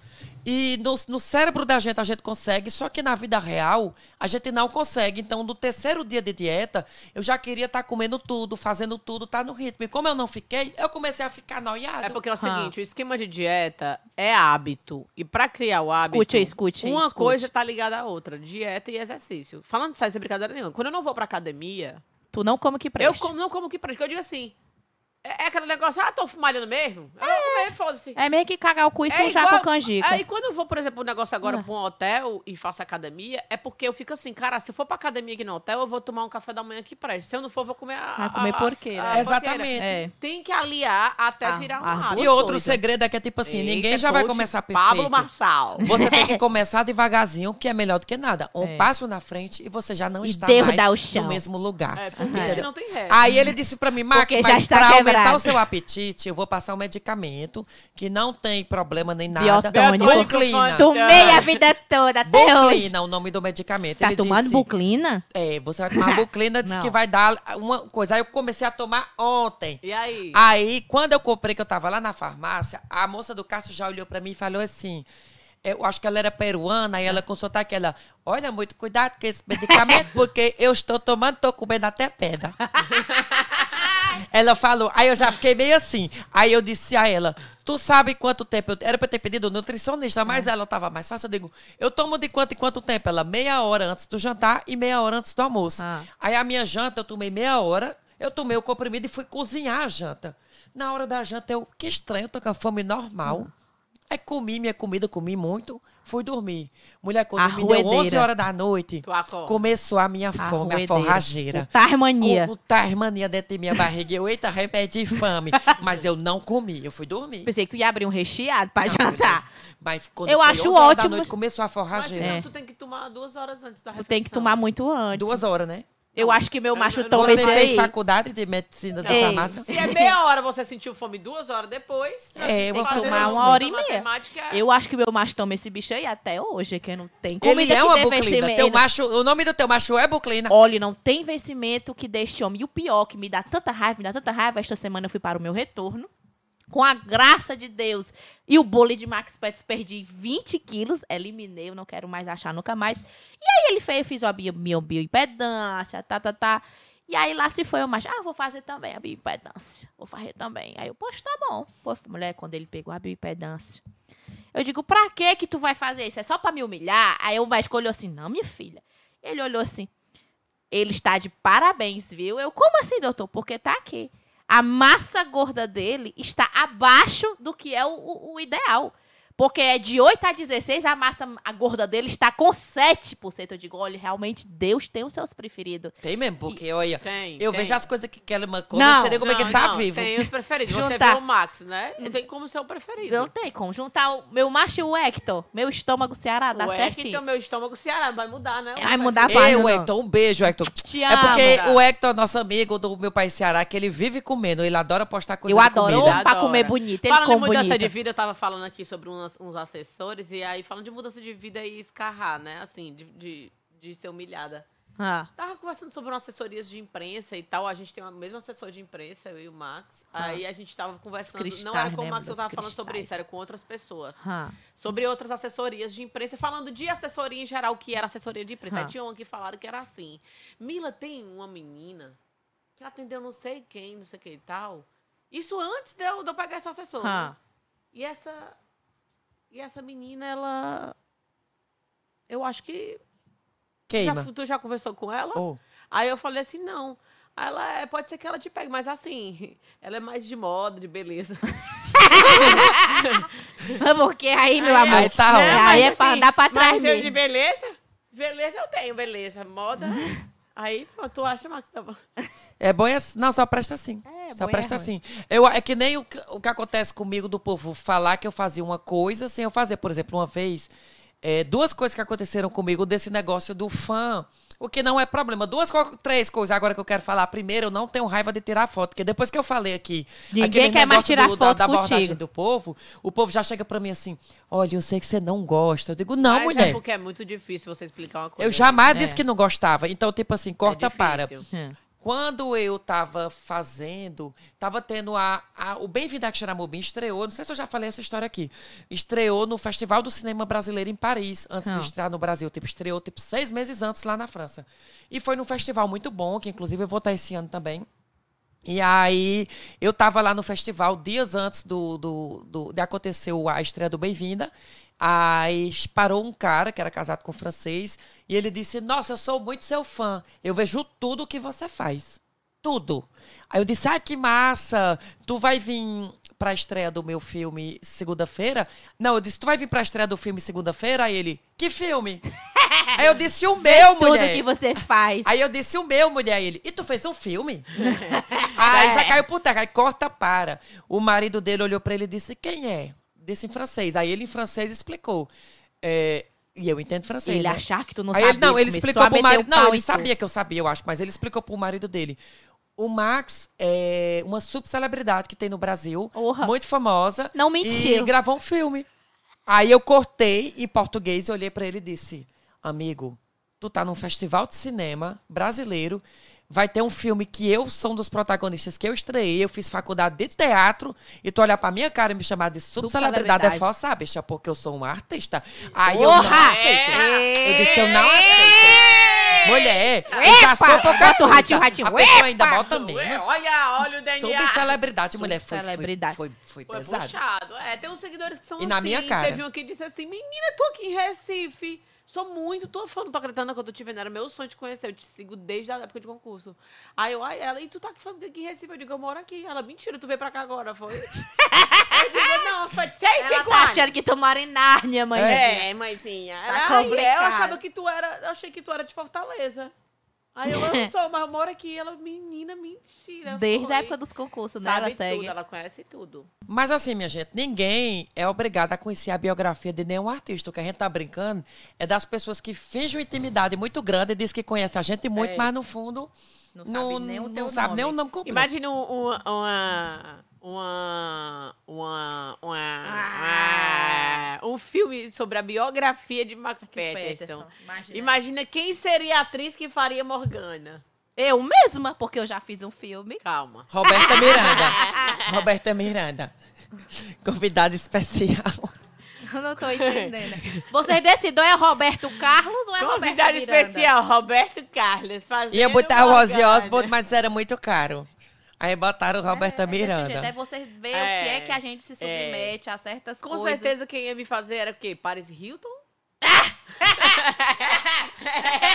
e no, no cérebro da gente a gente consegue, só que na vida real a gente não consegue. Então, no terceiro dia de dieta, eu já queria estar comendo tudo, fazendo tudo, tá no ritmo. E como eu não fiquei, eu comecei a ficar noiado. É porque é o Ah. seguinte, o esquema de dieta é hábito. E pra criar o hábito, Escute, escute, uma escute. coisa tá ligada à outra. Dieta e exercício. Falando sério, sem brincadeira nenhuma. Quando eu não vou pra academia, Tu não come que eu presta. como- não como que prática. Eu digo assim, é, é aquele negócio, ah, tô malhando mesmo? Eu vou comer, foda-se. É meio que cagar o cu e É sujar igual- com canjica. Aí quando eu vou, por exemplo, um negócio agora Ah. pra um hotel e faço academia, é porque eu fico assim, cara, se eu for pra academia aqui no hotel, eu vou tomar um café da manhã que preste. Se eu não for, eu vou comer a. Vai comer porqueira. Exatamente. É. Tem que aliar até Ah, virar um ah, hábito. E outro coisas. segredo é que é tipo assim, Eita, ninguém já vai começar perfeito. Pablo Marçal. Você tem que começar devagarzinho, que é melhor do que nada. Um É. passo na frente e você já não E está mais o chão. no mesmo lugar. É, foguete Entendeu? não tem ré. Aí ele disse pra mim, Max, Porque já mas está pra aumentar o seu apetite, eu vou passar um medicamento que não tem problema nem nada. Biotônico. Buclina. Tomei a vida toda, até hoje. Buclina, o nome do medicamento. Tá ele tomando disse, buclina? É, você vai tomar buclina, disse Não. que vai dar uma coisa. Aí eu comecei a tomar ontem. E aí? Aí, quando eu comprei, que eu tava lá na farmácia, a moça do Cássio já olhou pra mim e falou assim: Eu acho que ela era peruana, e ela com sotaque, ela, olha, muito cuidado com esse medicamento, porque eu estou tomando, estou comendo até pedra. ela falou, aí eu já fiquei meio assim. Aí eu disse a ela, tu sabe quanto tempo, eu, era pra eu ter pedido nutricionista, mas ela tava mais fácil. Eu digo, eu tomo de quanto em quanto tempo? Ela, meia hora antes do jantar e meia hora antes do almoço. Ah. Aí a minha janta, eu tomei meia hora, eu tomei o comprimido e fui cozinhar a janta. Na hora da janta, eu, que estranho, eu tô com a fome normal. Aí comi minha comida, comi muito, fui dormir. Mulher, quando me deu 11 Arruedeira. horas da noite, Tu começou a minha fome, a forrageira. O Tarmania. Com o tarmania dentro de minha barriga. Eu, eita, de fome. Mas eu não comi, eu fui dormir. Pensei que tu ia abrir um recheado pra Não, jantar. Mas quando Eu foi acho 11 horas ótimo. Da noite, começou a Mas forrageira. não, É. tu tem que tomar duas horas antes da Tu refeição. tem que tomar muito antes. Duas horas, né? Eu acho que meu macho toma Você esse fez aí. faculdade de medicina da Ei, farmácia? Se é meia hora você sentiu fome duas horas depois, É, eu vou isso, uma hora e meia. matemática, Eu acho que meu macho toma esse bicho aí até hoje, que não tem comida Ele é que uma buclina. Teu macho, o nome do teu macho é buclina. Olha, não tem vencimento que deste homem. E o pior, que me dá tanta raiva, me dá tanta raiva, esta semana eu fui para o meu retorno. Com a graça de Deus e o bolo de Max Pets, perdi 20 quilos, eliminei, eu não quero mais achar nunca mais. E aí ele fez, fiz a bioimpedância, tá, tá, tá. E aí lá se foi o macho, ah, vou fazer também a bioimpedância, vou fazer também. Aí eu, poxa, tá bom. Pô, mulher, quando ele pegou a bioimpedância, eu digo, pra que que tu vai fazer isso? É só pra me humilhar? Aí o médico olhou assim, não, minha filha. Ele olhou assim, ele está de parabéns, viu? Eu, como assim, doutor? Porque tá aqui. A massa gorda dele está abaixo do que é o, o- o ideal. Porque é de 8 a 16, a massa a gorda dele está com 7%. Eu digo, olha, realmente Deus tem os seus preferidos. Tem mesmo, porque, olha, Tem, eu tem. vejo as coisas que Kellerman come, Não, não sei nem como é que Não, ele tá não, vivo. Tem os preferidos. Você Juntar. viu o Max, né? Tem como ser o preferido. Não tem como. Juntar o meu macho e o Hector, meu estômago Ceará, dá o certinho. Hector, meu estômago Ceará, vai mudar, né? Vai mudar Vai, o não. Hector, um beijo, Hector. Te É amo. porque cara. o Hector, nosso amigo do meu pai Ceará, que ele vive comendo, ele adora postar coisa Eu de adoro. pra comer bonito. Ele Falando em mudança bonito. de vida, eu tava falando aqui sobre uns, uns assessores, e aí falando de mudança de vida e escarrar, né? Assim, de, de, de ser humilhada. Ah. Tava conversando sobre umas assessorias de imprensa e tal. A gente tem o mesmo assessor de imprensa, eu e o Max. Ah. Aí a gente tava conversando. Os não era com o cristais, Max que eu né? tava Dos falando sobre cristais. isso, era com outras pessoas. Ah. Sobre outras assessorias de imprensa, falando de assessoria em geral, que era assessoria de imprensa. Ah. Aí tinha uma que falaram que era assim. Mila, tem uma menina que atendeu não sei quem, não sei que e tal. Isso antes de eu, de eu pegar essa assessora. Ah. né? E essa. E essa menina, ela. Eu acho que. Já, Queima. tu já conversou com ela? Oh. Aí eu falei assim, não. Aí ela é, pode ser que ela te pegue, mas assim, ela é mais de moda, de beleza. Porque aí, meu Aí- amor, Aí tá ótimo. aí é pra assim, andar pra trás mas mesmo. de beleza? Beleza eu tenho, beleza. Moda. Aí, pronto, tu acha, Max, tá bom. É bom, é, não, só presta assim. É, só e presta é assim. Eu, é que nem o, que- o que acontece comigo do povo falar que eu fazia uma coisa sem eu fazer. Por exemplo, uma vez, é, duas coisas que aconteceram comigo desse negócio do fã. O que não é problema. Duas, três coisas agora que eu quero falar. Primeiro, eu não tenho raiva de tirar foto. Porque depois que eu falei aqui. Ninguém aquele quer mais tirar do- da, foto da abordagem contigo. do povo, o povo já chega pra mim assim: olha, eu sei que você não gosta. Eu digo, não, Mas mulher. é porque é muito difícil você explicar uma coisa. Eu jamais É. disse que não gostava. Então, tipo assim, corta É para. difícil. Hum. Quando eu tava fazendo, tava tendo a, a- o Bem-vindo a Xeramobim estreou, não sei se eu já falei essa história aqui, estreou no Festival do Cinema Brasileiro em Paris, antes Não. de estrear no Brasil, tipo, estreou tipo seis meses antes lá na França. E foi num festival muito bom, que inclusive eu vou estar esse ano também. E aí, eu tava lá no festival dias antes do, do, do- de acontecer a estreia do Bem-vinda. Aí parou um cara que era casado com um francês e ele disse: Nossa, eu sou muito seu fã. Eu vejo tudo que você faz. Tudo. Aí eu disse: Ah, que massa! Tu vai vir pra estreia do meu filme segunda-feira? Não, eu disse: Tu vai vir pra estreia do filme segunda-feira? Aí ele: Que filme? Aí eu disse: O meu, Tudo mulher. que você faz. Aí eu disse o meu, mulher. Aí Ele, e tu fez um filme? aí já caiu por terra. Aí corta para. O marido dele olhou pra ele e disse: Quem é? Disse em francês. Aí ele em francês explicou. É, e eu entendo francês. Ele né? achar que tu não Aí sabia. ele, não, ele explicou pro marido. Não, ele sabia que eu sabia, eu acho, mas ele explicou pro marido dele. O Max é uma subcelebridade que tem no Brasil, Porra. muito famosa. Não E mentiu. gravou um filme. Aí eu cortei em português e olhei pra ele e disse: Amigo, tu tá num festival de cinema brasileiro, vai ter um filme que eu sou um dos protagonistas que eu estreiei, eu fiz faculdade de teatro, e tu olhar pra minha cara e me chamar de subcelebridade é forçar, bicha, porque eu sou uma artista. Aí eu não Porra! aceito. É. Eu disse, eu não aceito. Mulher, eu já sou pouca coisa. ratinho, ratinho. A pessoa ainda bota menos. olha, olha o DNA. Subcelebridade, mulher. Foi, foi, Subcelebridade. foi, foi Foi pesado. puxado. É, tem uns seguidores que são E assim. na minha cara. Teve um que disse assim, menina, tô aqui em Recife. Sou muito, tô fã, não tô acreditando que eu tô te vendo. Era meu sonho te conhecer. Eu te sigo desde a época de concurso. Aí eu, ai, ela, e tu tá falando aqui em Recife? Eu digo, eu moro aqui. Ela, mentira, tu veio pra cá agora, foi? eu digo, não, foi seis, Ela cinco tá anos. achando que tu mora em Nárnia, mãe. É, mãezinha. Tá Ela, ai, é, eu complicado. achava que tu era. Eu achei que tu era de Fortaleza. Aí eu, não sou, mas eu moro aqui. Ela, menina, mentira. Desde foi. a época dos concursos, né? Sabe Ela segue. tudo, ela conhece tudo. Mas assim, minha gente, ninguém é obrigado a conhecer a biografia de nenhum artista. O que a gente tá brincando é das pessoas que fingem uma intimidade muito grande e diz que conhece a gente muito, É. mas no fundo Não não, sabe nem o não sabe nome. nem o nome completo. Imagina um- uma. Uma. Uma. Uma. uma- Ah. um filme sobre a biografia de Max, Max Peterson. Imagina. Imagina quem seria a atriz que faria Morgana. Eu mesma, porque eu já fiz um filme. Calma. Roberta Miranda. Roberta Miranda. Convidada especial. Eu não tô entendendo. Vocês decidem, é Roberto Carlos ou é Roberto Convidado Miranda? especial, Roberto Carlos. Fazendo Ia botar o Ozzy. Osbourne, mas era muito caro. Aí botaram Roberta É, é jeito, Miranda. É você ver É, o que é que a gente se submete a certas Com coisas. certeza quem ia me fazer era o quê? Paris Hilton?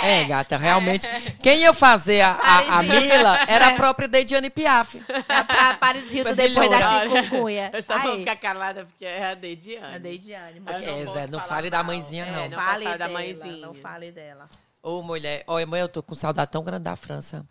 É, gata, realmente. Quem ia fazer a, a, a Mila era a própria Deidiane Piaf. Pra, pra Paris Hilton depois da chikungunya. Eu só vou Aí, ficar calada porque é a Dediane. a Deidiane. Não É, posso Zé, não fale da mãezinha, É, não. não posso fale da mãezinha. não fale dela. Ô, mulher, olha, mãe, eu tô com saudade tão grande da França.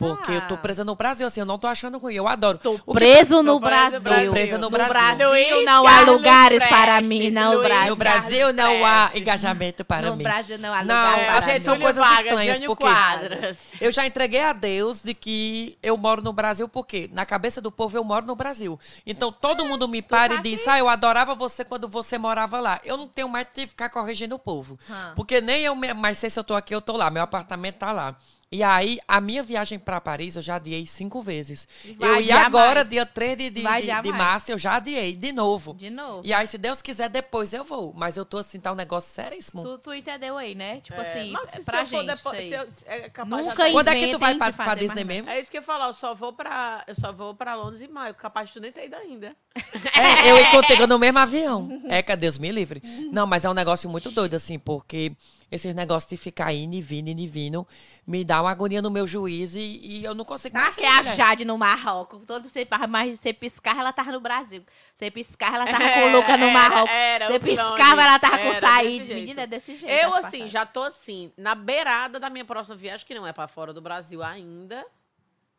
Porque eu tô Ah. presa no Brasil, assim, eu não tô achando ruim, eu adoro. Tô O que- preso no Tô presa no Brasil. Brasil. Presa no No Brasil. Brasil não há lugares para mim, não Luiz Brasil. No Brasil não há engajamento para no mim. Brasil não há Não, lugar É, para assim, mim. são coisas Vargas, estranhas, Jânio porque- Quadras. Eu já entreguei a Deus de que eu moro no Brasil, porque na cabeça do povo eu moro no Brasil. Então todo mundo me para tá e diz: Ah, eu adorava você quando você morava lá. Eu não tenho mais de ficar corrigindo o povo. Hum. Porque nem eu mais sei se eu tô aqui, eu tô lá. Meu apartamento tá lá. E aí, a minha viagem para Paris eu já adiei cinco vezes. Vai eu ia agora, mais. dia 3 de, de, de, de março, eu já adiei de novo. De novo. E aí, se Deus quiser, depois eu vou. Mas eu tô assim, tá um negócio seríssimo. Tu, tu entendeu aí, né? Tipo É, assim, mas se pra for gente. depois- se eu- é capaz Nunca até- Quando é que tu vai de pra, pra Disney mesmo? É isso que eu ia falar, eu só vou pra, eu só vou pra Londres em maio, capaz de tu nem ter ido ainda. É, eu encontrei no mesmo avião. É, que Deus me livre. Não, mas é um negócio muito doido, assim, porque esses negócios de ficar indo e vindo, indo e vindo, me dá uma agonia no meu juiz e, e eu não consigo Ah, mais. que é a. Jade no Marrocos. Todo você, mas você piscava, ela tava no Brasil. Você piscava, ela tava com Era, o Luca no era, Marrocos. era, Você o clone. piscava, ela tava com o Era Said. Menina, é desse jeito. Eu, as assim, já tô assim, na beirada da minha próxima viagem, que não é pra fora do Brasil ainda,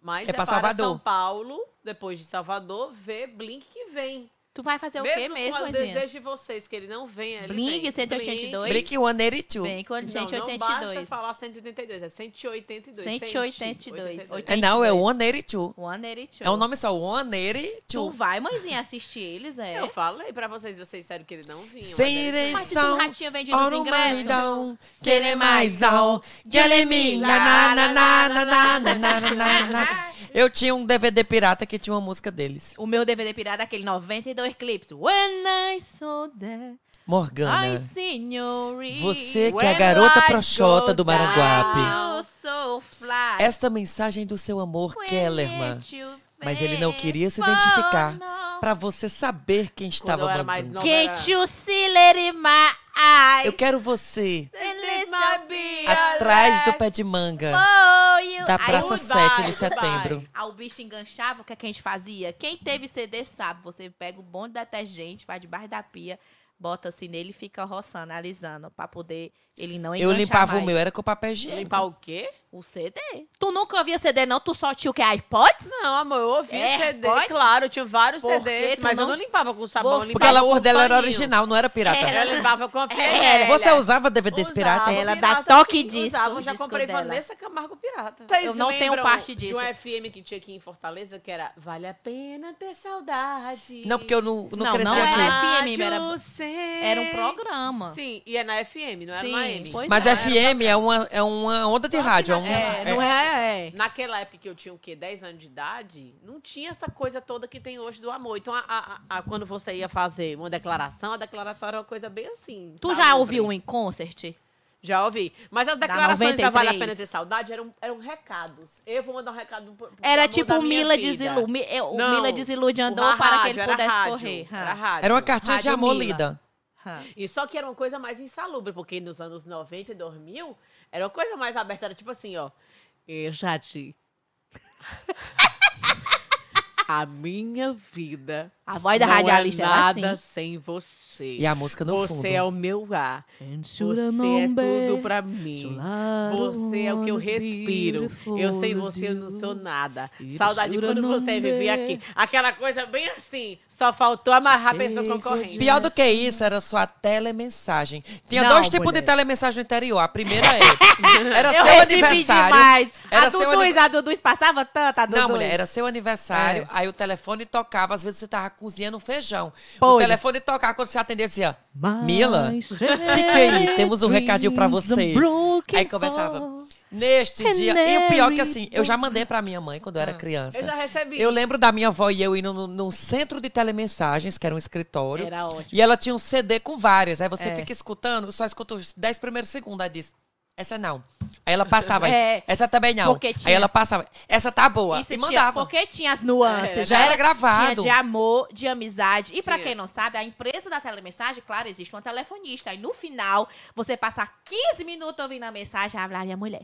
mas É é, para Salvador. São Paulo, depois de Salvador, ver Blink que vem. Tu vai fazer mesmo o quê mesmo, com o desejo de vocês, que ele não venha. Ele Bling 182. Blink 182. Blink 182. Não, não basta falar 182, é 182. 182. 182. 82. É, não, é 182. 182. É um nome só, 182. Tu vai, mãezinha, assistir eles, é? Eu falei pra vocês, vocês disseram que ele não vinha. Sem direção, ratinha vendendo os ingressos. é mais ao, Eu tinha um DVD pirata que tinha uma música deles. O meu DVD pirata é aquele 92 dois clipes. When I saw that. Morgana, você que é a garota proxota do Maranguape. Esta mensagem do seu amor, Kellerman, mas ele não queria se identificar pra você saber quem estava eu era mais mandando. nova, Can't you see let in my eyes? Eu quero você atrás do last pé de manga Oh, da Praça goodbye, 7 de setembro. Aí o bicho enganchava, o que, é que a gente fazia? Quem teve CD sabe. Você pega o bonde da detergente, vai debaixo da pia, bota assim nele e fica roçando, alisando, pra poder ele não Eu limpava mais. o meu, era com papel higiênico. Limpar o quê? O CD. Tu nunca ouvia CD, não? Tu só tinha o que? iPods? Não, amor, eu ouvi É, CD, pode? claro, eu tinha vários Por CDs, mas eu não- não limpava com sabão, limpava Porque ela, com o dela era original, não era pirata. Era. Eu limpava com a É. Você usava DVDs Usava, piratas? Ela pirata, dá toque sim, disco, Usava, o já disco comprei dela. Vanessa Camargo Pirata. Eu não tenho parte De disso. um FM que tinha aqui em Fortaleza, que era Vale a Pena Ter Saudade. Não, porque eu não, não, Não, cresci não aqui. era FM, era-. Era um programa. Sim, e é na FM, não era Sim. na Pois Mas é. FM é uma, é uma onda de rádio. É na- uma, É, é- não é, é. Naquela época que eu tinha o quê? 10 anos de idade, não tinha essa coisa toda que tem hoje do amor. Então, a- a- a- quando você ia fazer uma declaração, a declaração era uma coisa bem assim. Tu já ouviu um em concert? Já ouvi. Mas as Da declarações da Vale a 93. Pena Ter Saudade eram, eram recados. Eu vou mandar um recado pro, pro Era amor tipo da o Mila vida. desilu, Mi- é, o Mila desilude andou ra- para que ele pudesse rádio, correr. Era Hã. rádio. Era uma cartinha de Rádio amor Mila. lida. Hã. E só que era uma coisa mais insalubre, porque nos anos 90 e 2000, era uma coisa mais aberta. Era tipo assim, ó. Eu já te... A minha vida A voz da não radialista é era nada assim. sem você. E a música no você fundo. é o meu ar. Você é tudo pra mim. Você é o que eu respiro. Eu sem você eu não sou nada. Saudade de quando você vivia aqui. Aquela coisa bem assim. Só faltou amarrar a pessoa concorrente. Pior do que isso era sua telemensagem. Tinha Não, dois tipos mulher. de telemensagem no interior. A primeira é. Era Eu seu aniversário. demais. Era a seu Dudu, anive- a Dudu passava tanto, a Dudu. Não, mulher, era seu aniversário, É. aí o telefone tocava, às vezes você tava cozinhando feijão. O telefone tocava, quando você atendia, dizia, Mila, fique aí, temos um recadinho pra você. Aí conversava. Neste dia, e o pior que assim, eu já mandei pra minha mãe quando eu era criança. Eu já recebi. Eu lembro da minha avó e eu indo no, no centro de telemensagens, que era um escritório. Era ótimo. E ela tinha um CD com várias. Aí você É. fica escutando, só escuta os 10 primeiros segundos. Aí diz, essa não. Aí ela passava, aí, É. essa também não. Porque Aí tinha- ela passava, essa tá boa. Isso e tinha, mandava. porque tinha as nuances. É, já era gravado. Tinha de amor, de amizade. E pra Tinha. quem não sabe, a empresa da telemensagem, claro, existe uma telefonista. Aí no final, você passar 15 minutos ouvindo a mensagem, a mulher.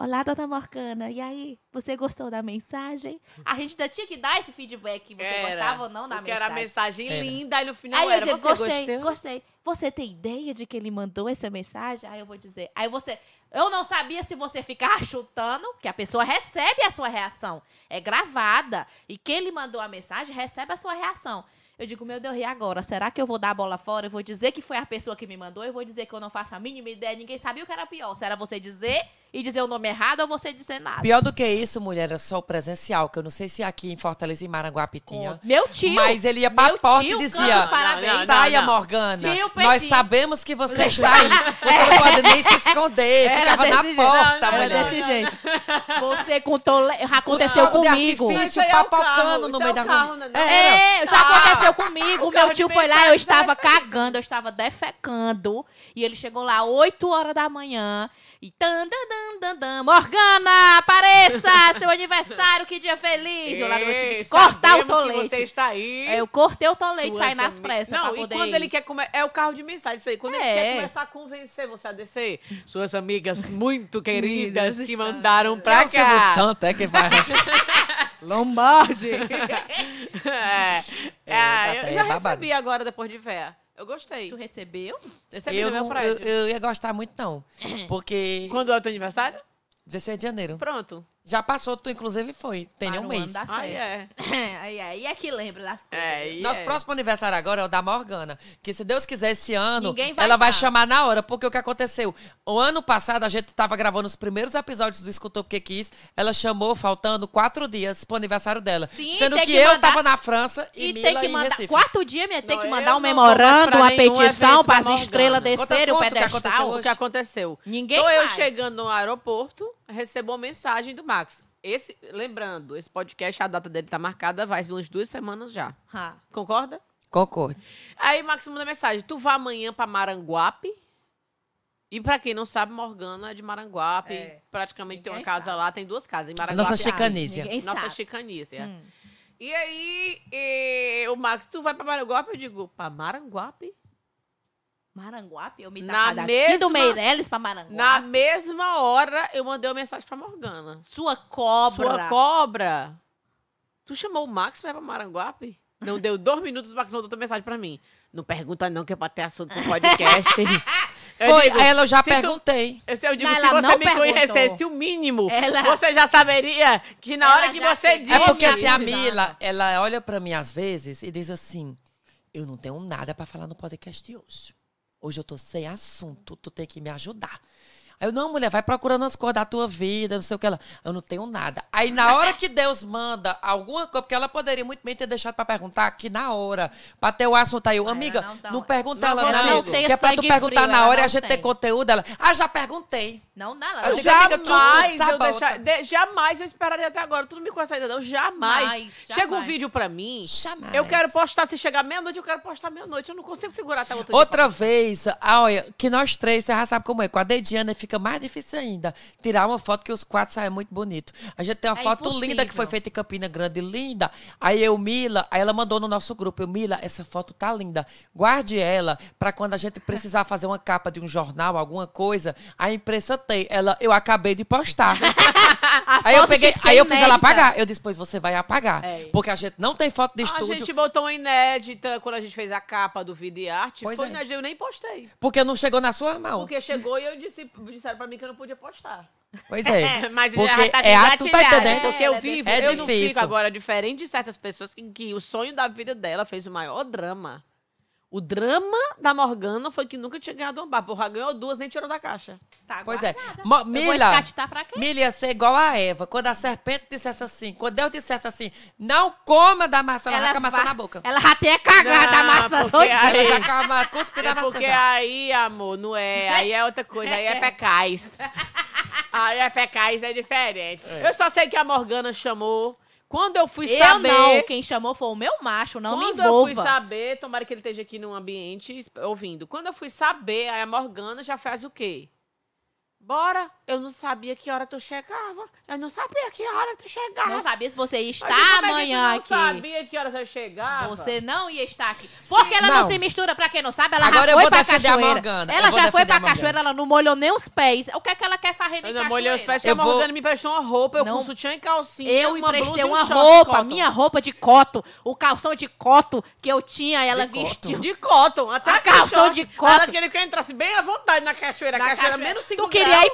Olá, dona Morgana. E aí, você gostou da mensagem? A gente ainda tinha que dar esse feedback que você Era. gostava ou não da Porque mensagem. era a mensagem Era. linda e no final Aí eu era digo, você gostei, gostou? gostei. Você tem ideia de que ele mandou essa mensagem? Aí eu vou dizer. Aí você. Eu não sabia se você ficar chutando, que a pessoa recebe a sua reação. É gravada. E quem lhe mandou a mensagem recebe a sua reação. Eu digo, meu Deus, e agora? Será que eu vou dar a bola fora? Eu vou dizer que foi a pessoa que me mandou? Eu vou dizer que eu não faço a mínima ideia? Ninguém sabia o que era pior. Se era você dizer e dizer o nome errado ou você dizer nada. Pior do que isso, mulher, era só o presencial, que eu não sei se aqui em Fortaleza e Maranguape tinha. Meu tio. Mas ele ia pra porta tio e dizia. Não, não, Saia, não. Morgana. Tio Nós sabemos que você está aí. Você não pode nem se esconder. Era Ficava na jeito. porta, Não, não, mulher. É desse jeito. Você contou. aconteceu fogo de comigo. é o papocando no meio é da o rua. né? Não. É, já Ah, aconteceu comigo. o O meu tio foi lá, eu estava cagando, eu estava defecando. E ele chegou lá 8 horas da manhã. E tan, dan, dan, Morgana, apareça! Seu aniversário, que dia feliz! Eu lá eu Ei, que cortar o tolete. você está aí. É, Eu cortei o tolete saí nas pressas Não, pra e poder quando ir. ele quer comer. É o carro de mensagem, isso aí. Quando ele É. quer começar a convencer você a descer. Suas amigas muito queridas que mandaram pra É o Silvio cá. Santo, é que vai. Lombardi! É. É, Ah, eu é já recebi agora, depois de véia. Eu gostei. tu recebeu? Eu, não, prédio. eu, eu ia gostar muito, não. Porque Quando é o teu aniversário? 16 de janeiro. Pronto. Já passou, tu inclusive foi. Tem nem um mês. da- Tá Aí é. aí, aí é que lembra das coisas. É, e Nosso é. próximo aniversário agora é o da Morgana. Que se Deus quiser esse ano, vai ela vai chamar na hora. Porque o que aconteceu? O ano passado a gente tava gravando os primeiros episódios do Escutou Porque Quis. Ela chamou faltando quatro dias pro aniversário dela. Sim, Sendo que, que eu mandar- tava na França e, E Mila tem que em mandar. Recife. Quarto dia, minha, tem Não, que mandar um memorando, uma petição para as estrelas descerem, o conta o que aconteceu pedestal. O que aconteceu? Ninguém Então eu chegando no aeroporto, recebo uma mensagem do Max. Esse, lembrando, esse podcast, a data dele tá marcada, vai ser umas duas semanas já. Ah. Concorda? Concordo. Aí Max manda mensagem: tu vai amanhã pra Maranguape? E pra quem não sabe, Morgana é de Maranguape. É. Praticamente tem uma Ninguém casa sabe. lá, tem duas casas. Em Maranguape nossa e chicanícia. Ninguém Nossa sabe. chicanícia. Hum. E aí, eh, o Max, tu vai pra Maranguape? Eu digo, pra Maranguape? Maranguape? Eu me Na tacar daqui mesma- do Meireles pra Maranguape. Na mesma hora, eu mandei uma mensagem pra Morgana. Sua cobra. Sua cobra. Tu chamou o Max pra ir pra Maranguape? Não deu dois minutos, o Max mandou outra mensagem pra mim. Não pergunta não, que é pra ter assunto pro podcast. Eu Foi, digo, aí ela eu já se tu- perguntei. eu digo, Não, se você me perguntou. conhecesse o mínimo, Ela- você já saberia que na hora que você disse... É porque assim, a. Mila, ela olha pra mim às vezes e diz assim: Eu não tenho nada pra falar no podcast de hoje. Hoje eu tô sem assunto, tu tem que me ajudar. Aí eu, não, mulher, vai procurando as cores da tua vida, não sei o que ela. Eu não tenho nada. Aí na hora que Deus manda alguma coisa, porque ela poderia muito bem ter deixado pra perguntar aqui na hora, pra ter o assunto aí. Eu, Ela amiga, não não, dá- pergunta não ela, não. Não que é pra tu perguntar frio, na hora e a não gente ter conteúdo. Ela, ah, já perguntei. Não dá, ela Eu não já- amiga, tu- Jamais tu eu deixar. de- jamais eu esperaria até agora. Tu não me conhece ainda, não. Jamais. Jamais, Chega um vídeo pra mim. Jamais. Eu quero postar, se chegar meia-noite, eu quero postar meia-noite. Eu não consigo segurar até outro Outra vez, ah, olha, que nós três, você já sabe como é. Com a Dediana fica mais difícil ainda. Tirar uma foto que os quatro saem muito bonito. A gente tem uma É foto linda que foi impossível. feita em Campina Grande, linda. Aí eu, Mila, aí ela mandou no nosso grupo. Eu, Mila, essa foto tá linda. Guarde ela pra quando a gente precisar fazer uma capa de um jornal, alguma coisa, a imprensa tem. Ela, eu acabei de postar. aí eu peguei, aí eu fiz ela apagar. Eu disse, pois você vai apagar. É. Porque a gente não tem foto de A estúdio. gente botou uma inédita quando a gente fez a capa do vídeo e arte. Pois foi é. inédita, eu nem postei. Porque não chegou na sua mão. Porque chegou e eu disse, disseram pra mim que eu não podia postar. Pois é. Mas Porque já tá é a- tu tá entendendo? Porque É, eu é vivo, desse- eu É não difícil. fico agora, diferente de certas pessoas que, que o sonho da vida dela fez o maior drama. O drama da Morgana foi que nunca tinha ganhado uma barra. Porra, ganhou duas, nem tirou da caixa. Tá Pois é. Mo- quê? Mila ia ser igual a Eva. Quando a serpente dissesse assim, quando Deus dissesse assim, não coma da maçã, ela, arranca a maçã na boca. Ela já tem cagada a maçã aí- Ela já calma, cuspe da É maçã. porque já. aí, amor, não é. Aí é outra coisa, aí é pecais. Aí é pecais, é diferente. Eu só sei que a Morgana chamou. Quando eu fui Eu saber. não, quem chamou foi o meu macho, não quando me eu fui envolva. saber, tomara que ele esteja aqui no ambiente ouvindo. Quando eu fui saber, a Morgana já faz o quê? Bora, eu não sabia que hora tu chegava. Eu não sabia que hora tu chegava. Não sabia se você ia estar é que tu amanhã não aqui. sabia que horas eu chegava. Você não ia estar aqui. Porque ela não. Não. se mistura, pra quem não sabe, ela Agora já eu foi vou pra defender a cachoeira. Morgana. Ela Eu vou já foi pra a cachoeira, ela não molhou nem os pés. O que é que ela quer fazer Eu de não cachoeira? molhei os pés, porque Eu a vou- Morgana me emprestou uma roupa, eu Não. com sutiã e calcinha. Eu uma blusa emprestei uma roupa, minha roupa de coto, o calção de coto que eu tinha, ela De cotton. vestiu. De cotton, até A calção de cotton. Ela queria que eu entrasse bem à vontade na cachoeira. Na a cachoeira, cachoeira. menos 5 Tu queria ir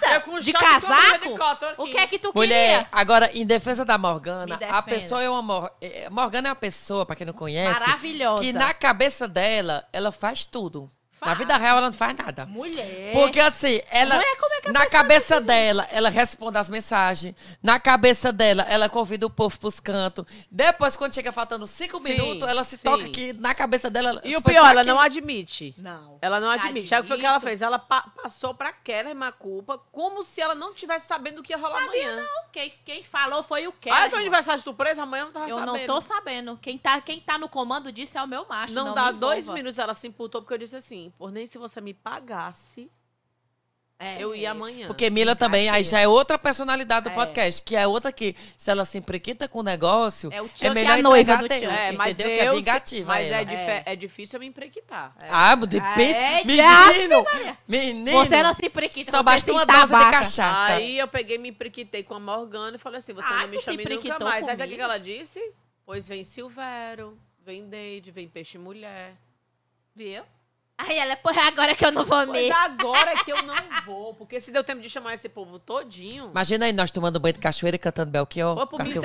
pelada? Eu com de casaco? de o que é que tu Mulher, queria? agora, em defesa da Morgana, a pessoa é uma. É, Morgana é uma pessoa, pra quem não conhece, Maravilhosa. que na cabeça dela, ela faz tudo. Na Faz. vida real, ela não faz nada. Mulher. Porque assim, ela. Mulher, como é que na cabeça dela, ela responde as mensagens. Na cabeça dela, ela convida o povo pros cantos. Depois, quando chega faltando cinco Sim, minutos, ela se sim. toca que na cabeça dela. E o foi pior, ela não admite. Não. Ela não admite. Aí o que foi que ela Admito. fez? Ela pa- passou pra Keller uma culpa, como se ela não tivesse sabendo o que ia rolar amanhã. Quem, quem falou foi o Ah, Keller. foi um aniversário surpresa, amanhã eu não tava eu sabendo. não tô sabendo. Quem tá, quem tá no comando disso é o meu macho. Não, Não, dá me dois envolva. minutos, ela se imputou porque eu disse assim, por nem se você me pagasse, É, eu ia amanhã. Porque Mila também, aí já é outra personalidade do É. podcast, que é outra que, se ela se emprequita com o negócio, É o é tio que melhor é a noiva entregar do Deus, tio. É, mas entendeu? que é eu- vingativa Mas é, É. é difícil eu me emprequitar. É. Ah, difícil. É, menino, menino. Você não se prequita, Só basta uma dose de tabaca. cachaça. Aí eu peguei, me emprequitei com a Morgana e falei assim: você Ah, não me chame nunca mais. Aí sabe o que ela disse? Pois vem Silvério, vem Deide, vem Peixe Mulher. Viu? Aí ela, porra, agora que eu não vou Pois me... agora é que eu não vou, porque se deu tempo de chamar esse povo todinho. Imagina aí nós tomando banho de cachoeira e cantando Belchior. Pô, por mim,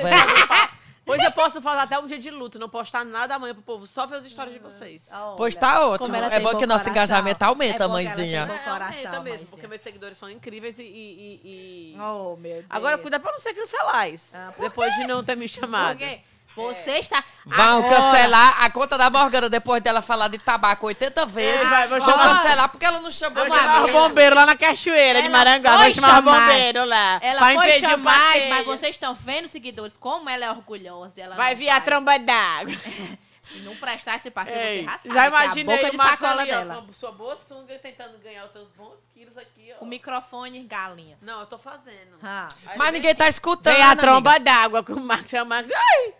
Pois eu posso fazer até um dia de luto, não postar nada amanhã pro povo, só ver as histórias de vocês. Pois tá ótimo. Como ela É tem bom bom que nosso coração. engajamento aumenta, É bom que ela mãezinha. tem bom É, coração, aumenta mesmo, mãezinha. porque meus seguidores são incríveis e. e- e- e- Oh, meu Deus. Agora, cuida pra não ser cancelais. Ah, por depois de não ter me chamado. Porque você está... Vão Agora- cancelar a conta da Morgana depois dela falar de tabaco 80 vezes. É, vai, vou Vão cancelar porque ela não chamou Vamos chamar o amiga. bombeiro lá na cachoeira de Ela Maranguá. foi Vou chamar o chamar. bombeiro lá. Ela pra foi impedir chamar, mas vocês estão vendo, seguidores, como ela é orgulhosa. Ela Vai vir a vai. tromba d'água. Se não prestar esse passeio, Ei, você sabe. Já que é imaginei a boca de sacola ali, ó, dela. com sua boa sunga tentando ganhar os seus bons quilos aqui, ó. O microfone, galinha. Não, eu tô fazendo. Ah. Mas ninguém tá escutando. Vem a amiga. tromba d'água com o Max. É o Max. Ai!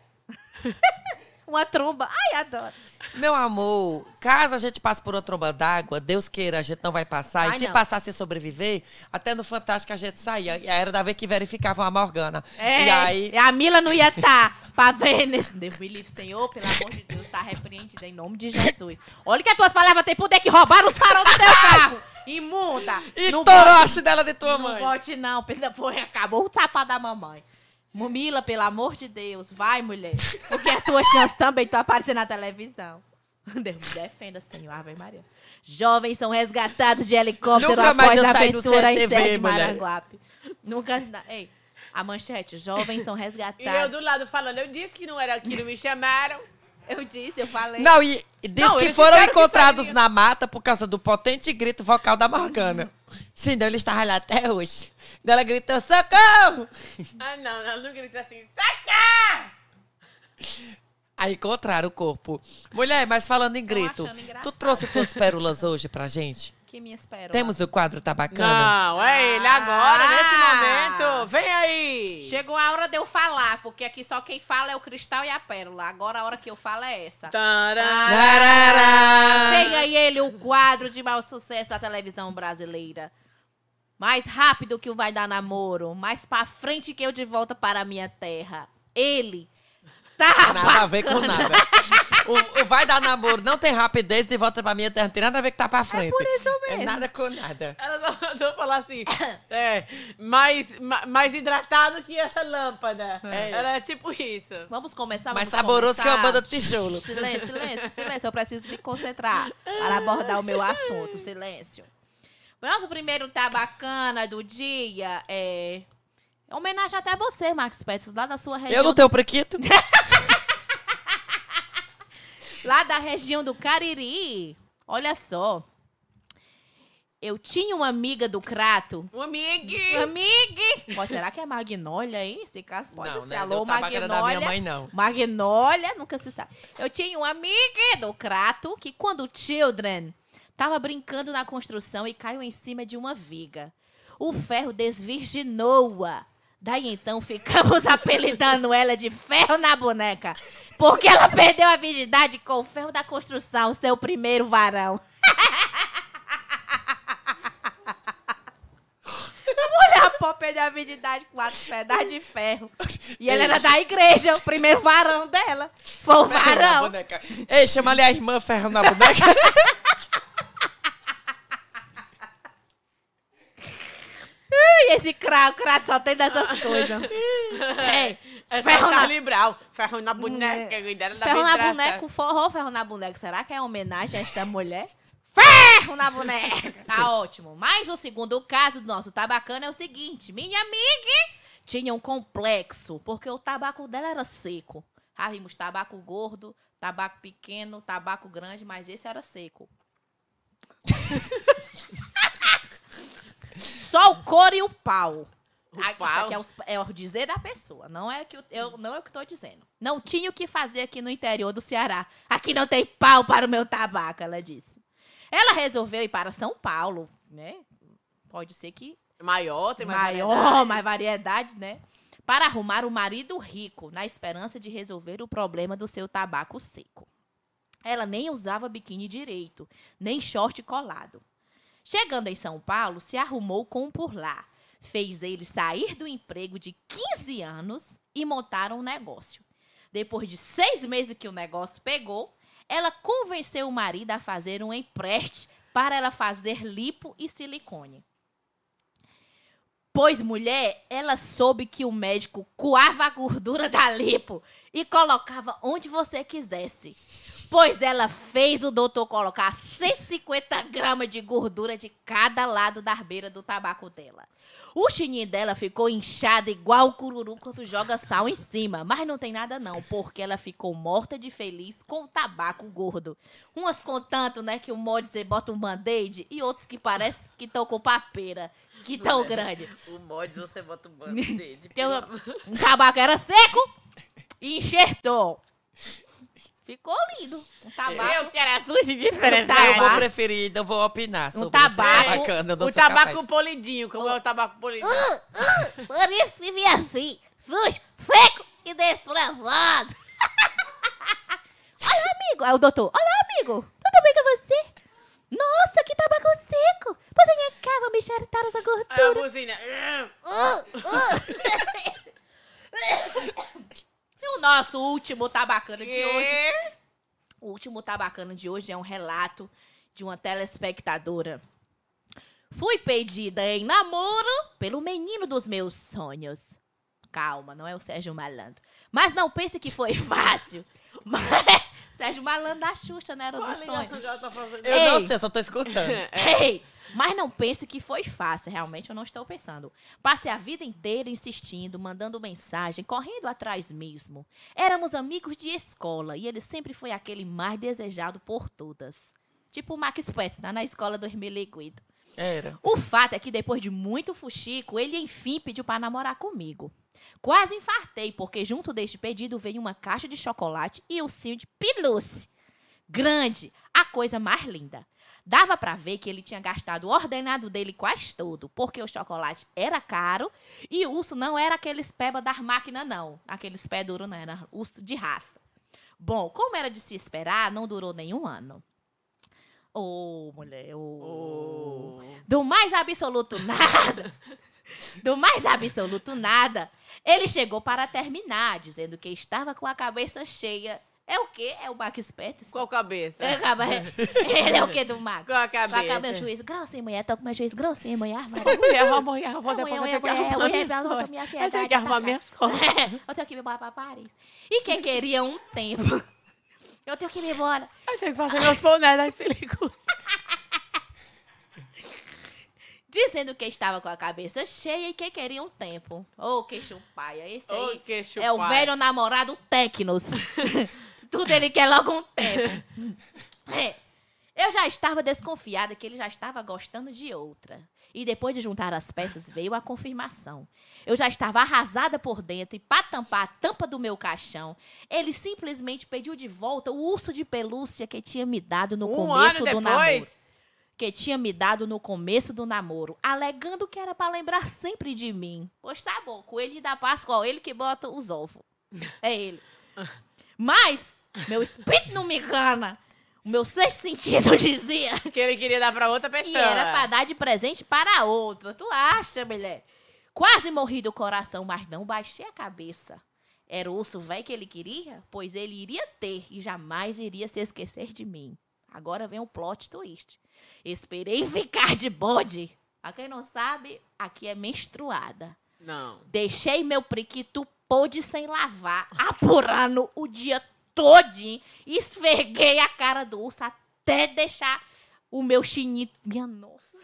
Uma tromba. Ai, adoro. Meu amor, caso a gente passe por uma tromba d'água, Deus queira, a gente não vai passar. Ai, e se não. passar sem sobreviver, até no Fantástico a gente saía. E aí era da vez que verificavam a Morgana. É, E aí. a Mila não ia estar pra ver nesse... Deus me livre, Senhor, pelo amor de Deus, tá repreendida em nome de Jesus. Olha que as tuas palavras têm poder que roubaram os farol do seu carro. Imunda. E não torou bote- a chinela de tua Não mãe. não, pelo- foi, acabou o tapa da mamãe. Mumila, pelo amor de Deus, vai, mulher. Porque a tua chance também de tu aparecer na televisão. Deus me defenda, Senhor, Ave Maria. Jovens são resgatados de helicóptero Nunca após no aventura em mulher. Maranguape. Nunca... Ei, a manchete, jovens são E eu resgatados. do lado falando, eu disse que não era aqui, não me chamaram. Eu disse, eu falei. Não, e diz Não, que foram que encontrados saía. na mata por causa do potente grito vocal da Morgana. Senão ele estava lá até hoje. Ela gritou, socorro! Ah, não, ela não grita assim, saca! Aí encontraram o corpo. Mulher, mas falando em grito, tu trouxe tuas pérolas hoje pra gente? Que me espera. Temos o quadro Tá Bacana? Não, é ele agora, Ah. nesse momento. Vem aí! Chegou a hora de eu falar, porque aqui só quem fala é o cristal e a pérola. Agora a hora que eu falo é essa. Tará. Tarará! Vem aí ele, o quadro de maior sucesso da televisão brasileira. Mais rápido que o Vai Dar Namoro. Mais pra frente que eu de volta para a minha terra. Ele. Tá. Nada a ver com nada. O, o vai dar namoro não tem rapidez de volta pra minha terra, não tem nada a ver que tá pra frente. por isso É mesmo. nada com nada. Ela só mandou falar assim, é, mais, ma- mais hidratado que essa lâmpada. É. Ela é tipo isso. Vamos começar, Mais vamos saboroso que uma começar. banda de tijolo. Silêncio, silêncio, silêncio. Eu preciso me concentrar para abordar o meu assunto. Silêncio. O nosso primeiro tá bacana do dia é. É Homenagem até você, Max Peters, lá da sua região. Eu não tenho prequito. Lá da região do Cariri. Olha só. Eu tinha uma amiga do Crato. Um amigo. Amiga! Pô, será que é Magnólia, hein? Esse caso pode não, ser. né? Alô, Alô, bacana da minha Magnólia. mãe, não. Magnólia, nunca se sabe. Eu tinha um amigo do Crato que, quando Children tava brincando na construção e caiu em cima de uma viga. O ferro desvirginou-a. Daí então ficamos apelidando ela de ferro na boneca. Porque ela perdeu a virgindade com o ferro da construção, seu primeiro varão. A mulher pô perdeu a virgindade com quatro pedaços de ferro. E ela era da igreja, o primeiro varão dela. Foi o Ferro varão. Ei, chama ali a irmã ferro na boneca. E esse crato, crato só tem dessas coisas. É, É ferro só na- Charlie Brown. Ferro na boneca. cuidado da ferro na boneca, forró ferro na boneca. Será que é homenagem a esta mulher? Ferro na boneca! Tá ótimo. Mas o segundo caso do nosso tabacana é o seguinte: minha amiga tinha um complexo, porque o tabaco dela era seco. Já vimos tabaco gordo, tabaco pequeno, tabaco grande, mas esse era seco. Só o couro e o pau. O Ah, Isso pau? aqui é, os- é o dizer da pessoa, não é, que eu, eu- não é o que estou dizendo. Não tinha o que fazer aqui no interior do Ceará. Aqui não tem pau para o meu tabaco, ela disse. Ela resolveu ir para São Paulo, né? Pode ser que Maior, tem mais maior, variedade. mais variedade, né? Para arrumar um marido rico, na esperança de resolver o problema do seu tabaco seco. Ela nem usava biquíni direito, nem short colado. Chegando em São Paulo, se arrumou com um por lá. Fez ele sair do emprego de 15 anos e montar um negócio. Depois de seis meses que o negócio pegou, ela convenceu o marido a fazer um empréstimo para ela fazer lipo e silicone. Pois, mulher, ela soube que o médico coava a gordura da lipo e colocava onde você quisesse. Pois ela fez o doutor colocar 150 gramas de gordura de cada lado da beira do tabaco dela. O chininho dela ficou inchado igual o cururu quando joga sal em cima. Mas não tem nada não, porque ela ficou morta de feliz com o tabaco gordo. Umas com tanto, né, que o molde você bota um band-aid e outros que parece que estão com papeira. Que tão grande. O mod você bota o bando dele. Porque o um tabaco era seco e enxertou. Ficou lindo. Um tabaco. Eu que era sushi Um diferente. Eu vou preferir, não vou opinar sobre tabaco- esse bacana. eu não O sou tabaco capaz. polidinho, como é o tabaco polidinho. Por isso que vim assim, sujo, seco e desprezado. Olha, amigo. Aí o doutor, olha, amigo. Tudo bem com você? Nossa, que tabaco seco. Pois vem cá, vou me enxertar essa Aí a gordura. buzina. E o nosso último tabacana de hoje? O último tabacano de hoje é um relato de uma telespectadora. Fui pedida em namoro pelo menino dos meus sonhos. Calma, não é o Sérgio Malandro. Mas não pense que foi fácil. Mas Sérgio Malandro da Xuxa, né? Era Qual do sonho. tá? Eu Ei. não sei, eu só tô escutando. Ei, mas não pense que foi fácil, realmente eu não estou pensando. Passei a vida inteira insistindo, mandando mensagem, correndo atrás mesmo. Éramos amigos de escola e ele sempre foi aquele mais desejado por todas. Tipo o Max Petzner na escola do Ermeliquito. Era. O fato é que depois de muito fuxico, ele enfim pediu para namorar comigo. Quase infartei, porque junto deste pedido veio uma caixa de chocolate e um ursinho de pelúcia. Grande, a coisa mais linda. Dava para ver que ele tinha gastado o ordenado dele quase todo, porque o chocolate era caro e o urso não era aqueles peba das máquinas, não. Aqueles pé duro, não, era urso de raça. Bom, como era de se esperar, não durou nenhum ano. Ô, mulher, ô. Oh. Do mais absoluto nada. Do mais absoluto nada. Ele chegou para terminar, dizendo que estava com a cabeça cheia. É o quê? É o Max Peterson? Qual cabeça? É a cabe- Ele é o quê do Max? Qual a Com a cabeça? cabeça, juiz grossinho, mulher. Tô com meu juiz grossinho, mulher. Vai. Mulher, mulher, eu vou depois eu tenho que arrumar minhas coisas. Eu tenho que arrumar minhas coisas. Eu tenho que me embora pra Paris. E quem queria um tempo? Eu tenho que ir embora. Eu tenho que fazer meus bonés das películas. Dizendo que estava com a cabeça cheia e que queria um tempo. Ô, que chupaia. Esse aí Ô, que é o velho namorado Tecnos. Tudo ele quer logo um tempo. É. Eu já estava desconfiada que ele já estava gostando de outra. E depois de juntar as peças, veio a confirmação. Eu já estava arrasada por dentro e, para tampar a tampa do meu caixão, ele simplesmente pediu de volta o urso de pelúcia que tinha me dado no Um começo do namoro depois, que tinha me dado no começo do namoro, alegando que era para lembrar sempre de mim. Pois tá bom, coelho da Páscoa, ele que bota os ovos. É ele. Mas, meu espírito não me engana. O meu sexto sentido dizia que ele queria dar pra outra pessoa. que era para dar de presente para outra. Tu acha, mulher? Quase morri do coração, mas não baixei a cabeça. Era o urso velho que ele queria? Pois ele iria ter e jamais iria se esquecer de mim. Agora vem o plot twist. Esperei ficar de bode. A quem não sabe, aqui é menstruada. Não. Deixei meu priquito podre sem lavar, apurando o dia todinho. Esfreguei a cara do urso até deixar o meu chinito. Minha nossa.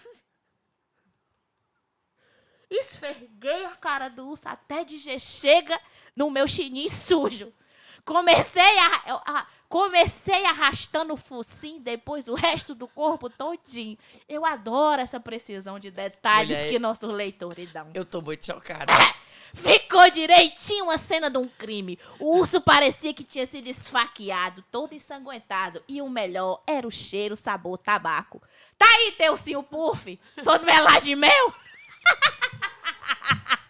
Esfreguei a cara do urso até dizer chega no meu chininho sujo. Comecei a, a- comecei arrastando o focinho, depois o resto do corpo todinho. Eu adoro essa precisão de detalhes Mulher, que nossos leitores dão. Eu tô muito chocada. Ficou direitinho a cena de um crime. O urso parecia que tinha sido esfaqueado, todo ensanguentado. E o melhor era o cheiro, sabor, tabaco. Tá aí, teu ursinho puff, todo melado de mel.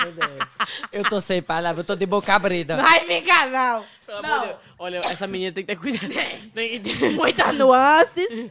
Mulher, Eu tô sem palavra, eu tô de boca abrida. Vai ficar, não. Pelo Não. Olha, essa menina tem que ter cuidado. Tem que ter... Muitas nuances.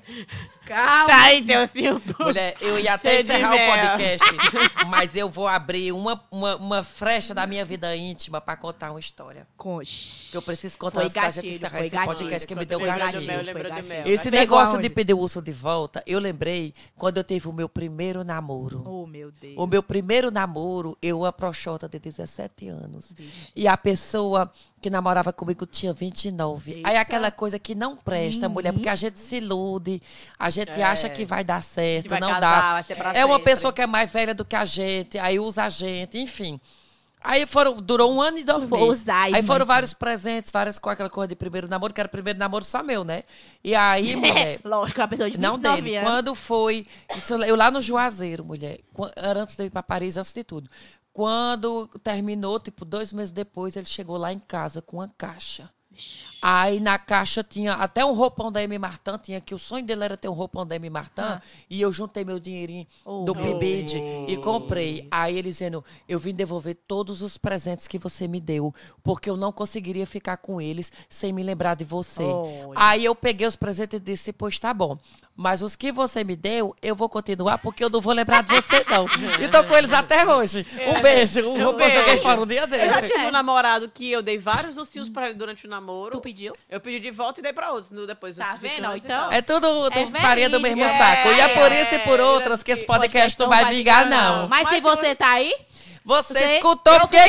Calma. Tá aí, teu senhor. Mulher, eu ia até Cheio encerrar o podcast, mas eu vou abrir uma, uma, uma frecha da minha vida íntima pra contar uma história. Que eu preciso contar Foi antes da gente gatilho, encerrar esse gatilho. podcast que me deu Foi gatilho, gatilho. gatilho. Esse Pegou negócio aonde? de pedir o urso de volta, eu lembrei quando eu tive o meu primeiro namoro. Oh, meu Deus. O meu primeiro namoro, eu, uma proxota de 17 anos. E a pessoa que namorava comigo tinha 29. Aí Eita. aquela coisa que não presta, mulher, porque a gente se ilude, a gente É. acha que vai dar certo, vai não casar, dá. É uma pessoa que é mais velha do que a gente, aí usa a gente, enfim. Aí foram, durou um ano e dois Vou meses. usar, aí foram vários presentes, várias com aquela coisa de primeiro namoro, que era primeiro namoro só meu, né? E aí, mulher. Lógico, uma pessoa de 29 Não dele. anos. Quando foi. Isso, eu lá no Juazeiro, mulher. Era antes de eu ir pra Paris, antes de tudo. Quando terminou, tipo, dois meses depois, ele chegou lá em casa com uma caixa. Aí na caixa tinha até um roupão da M. Martin, tinha que o sonho dele era ter um roupão da M. Martin, Ah. e eu juntei meu dinheirinho Oh, do meu Bibide e comprei. Aí ele dizendo, eu vim devolver todos os presentes que você me deu, porque eu não conseguiria ficar com eles sem me lembrar de você. Olha. Aí eu peguei os presentes e disse, pois tá bom. Mas os que você me deu, eu vou continuar, porque eu não vou lembrar de você, não. e tô com eles até hoje. Um beijo. Um Um roupa eu joguei fora um dia Eu já desse. tive um namorado que eu dei vários ursinhos pra ele durante o namoro namoro. Tu pediu? Eu pedi de volta e dei pra outros no, depois. Tá vendo? Então. É tudo é farinha do mesmo é, saco. E é por isso e por é. outras que esse podcast, podcast não vai vingar, não. não. Mas, Mas se você tá aí. Você, você escutou porque eu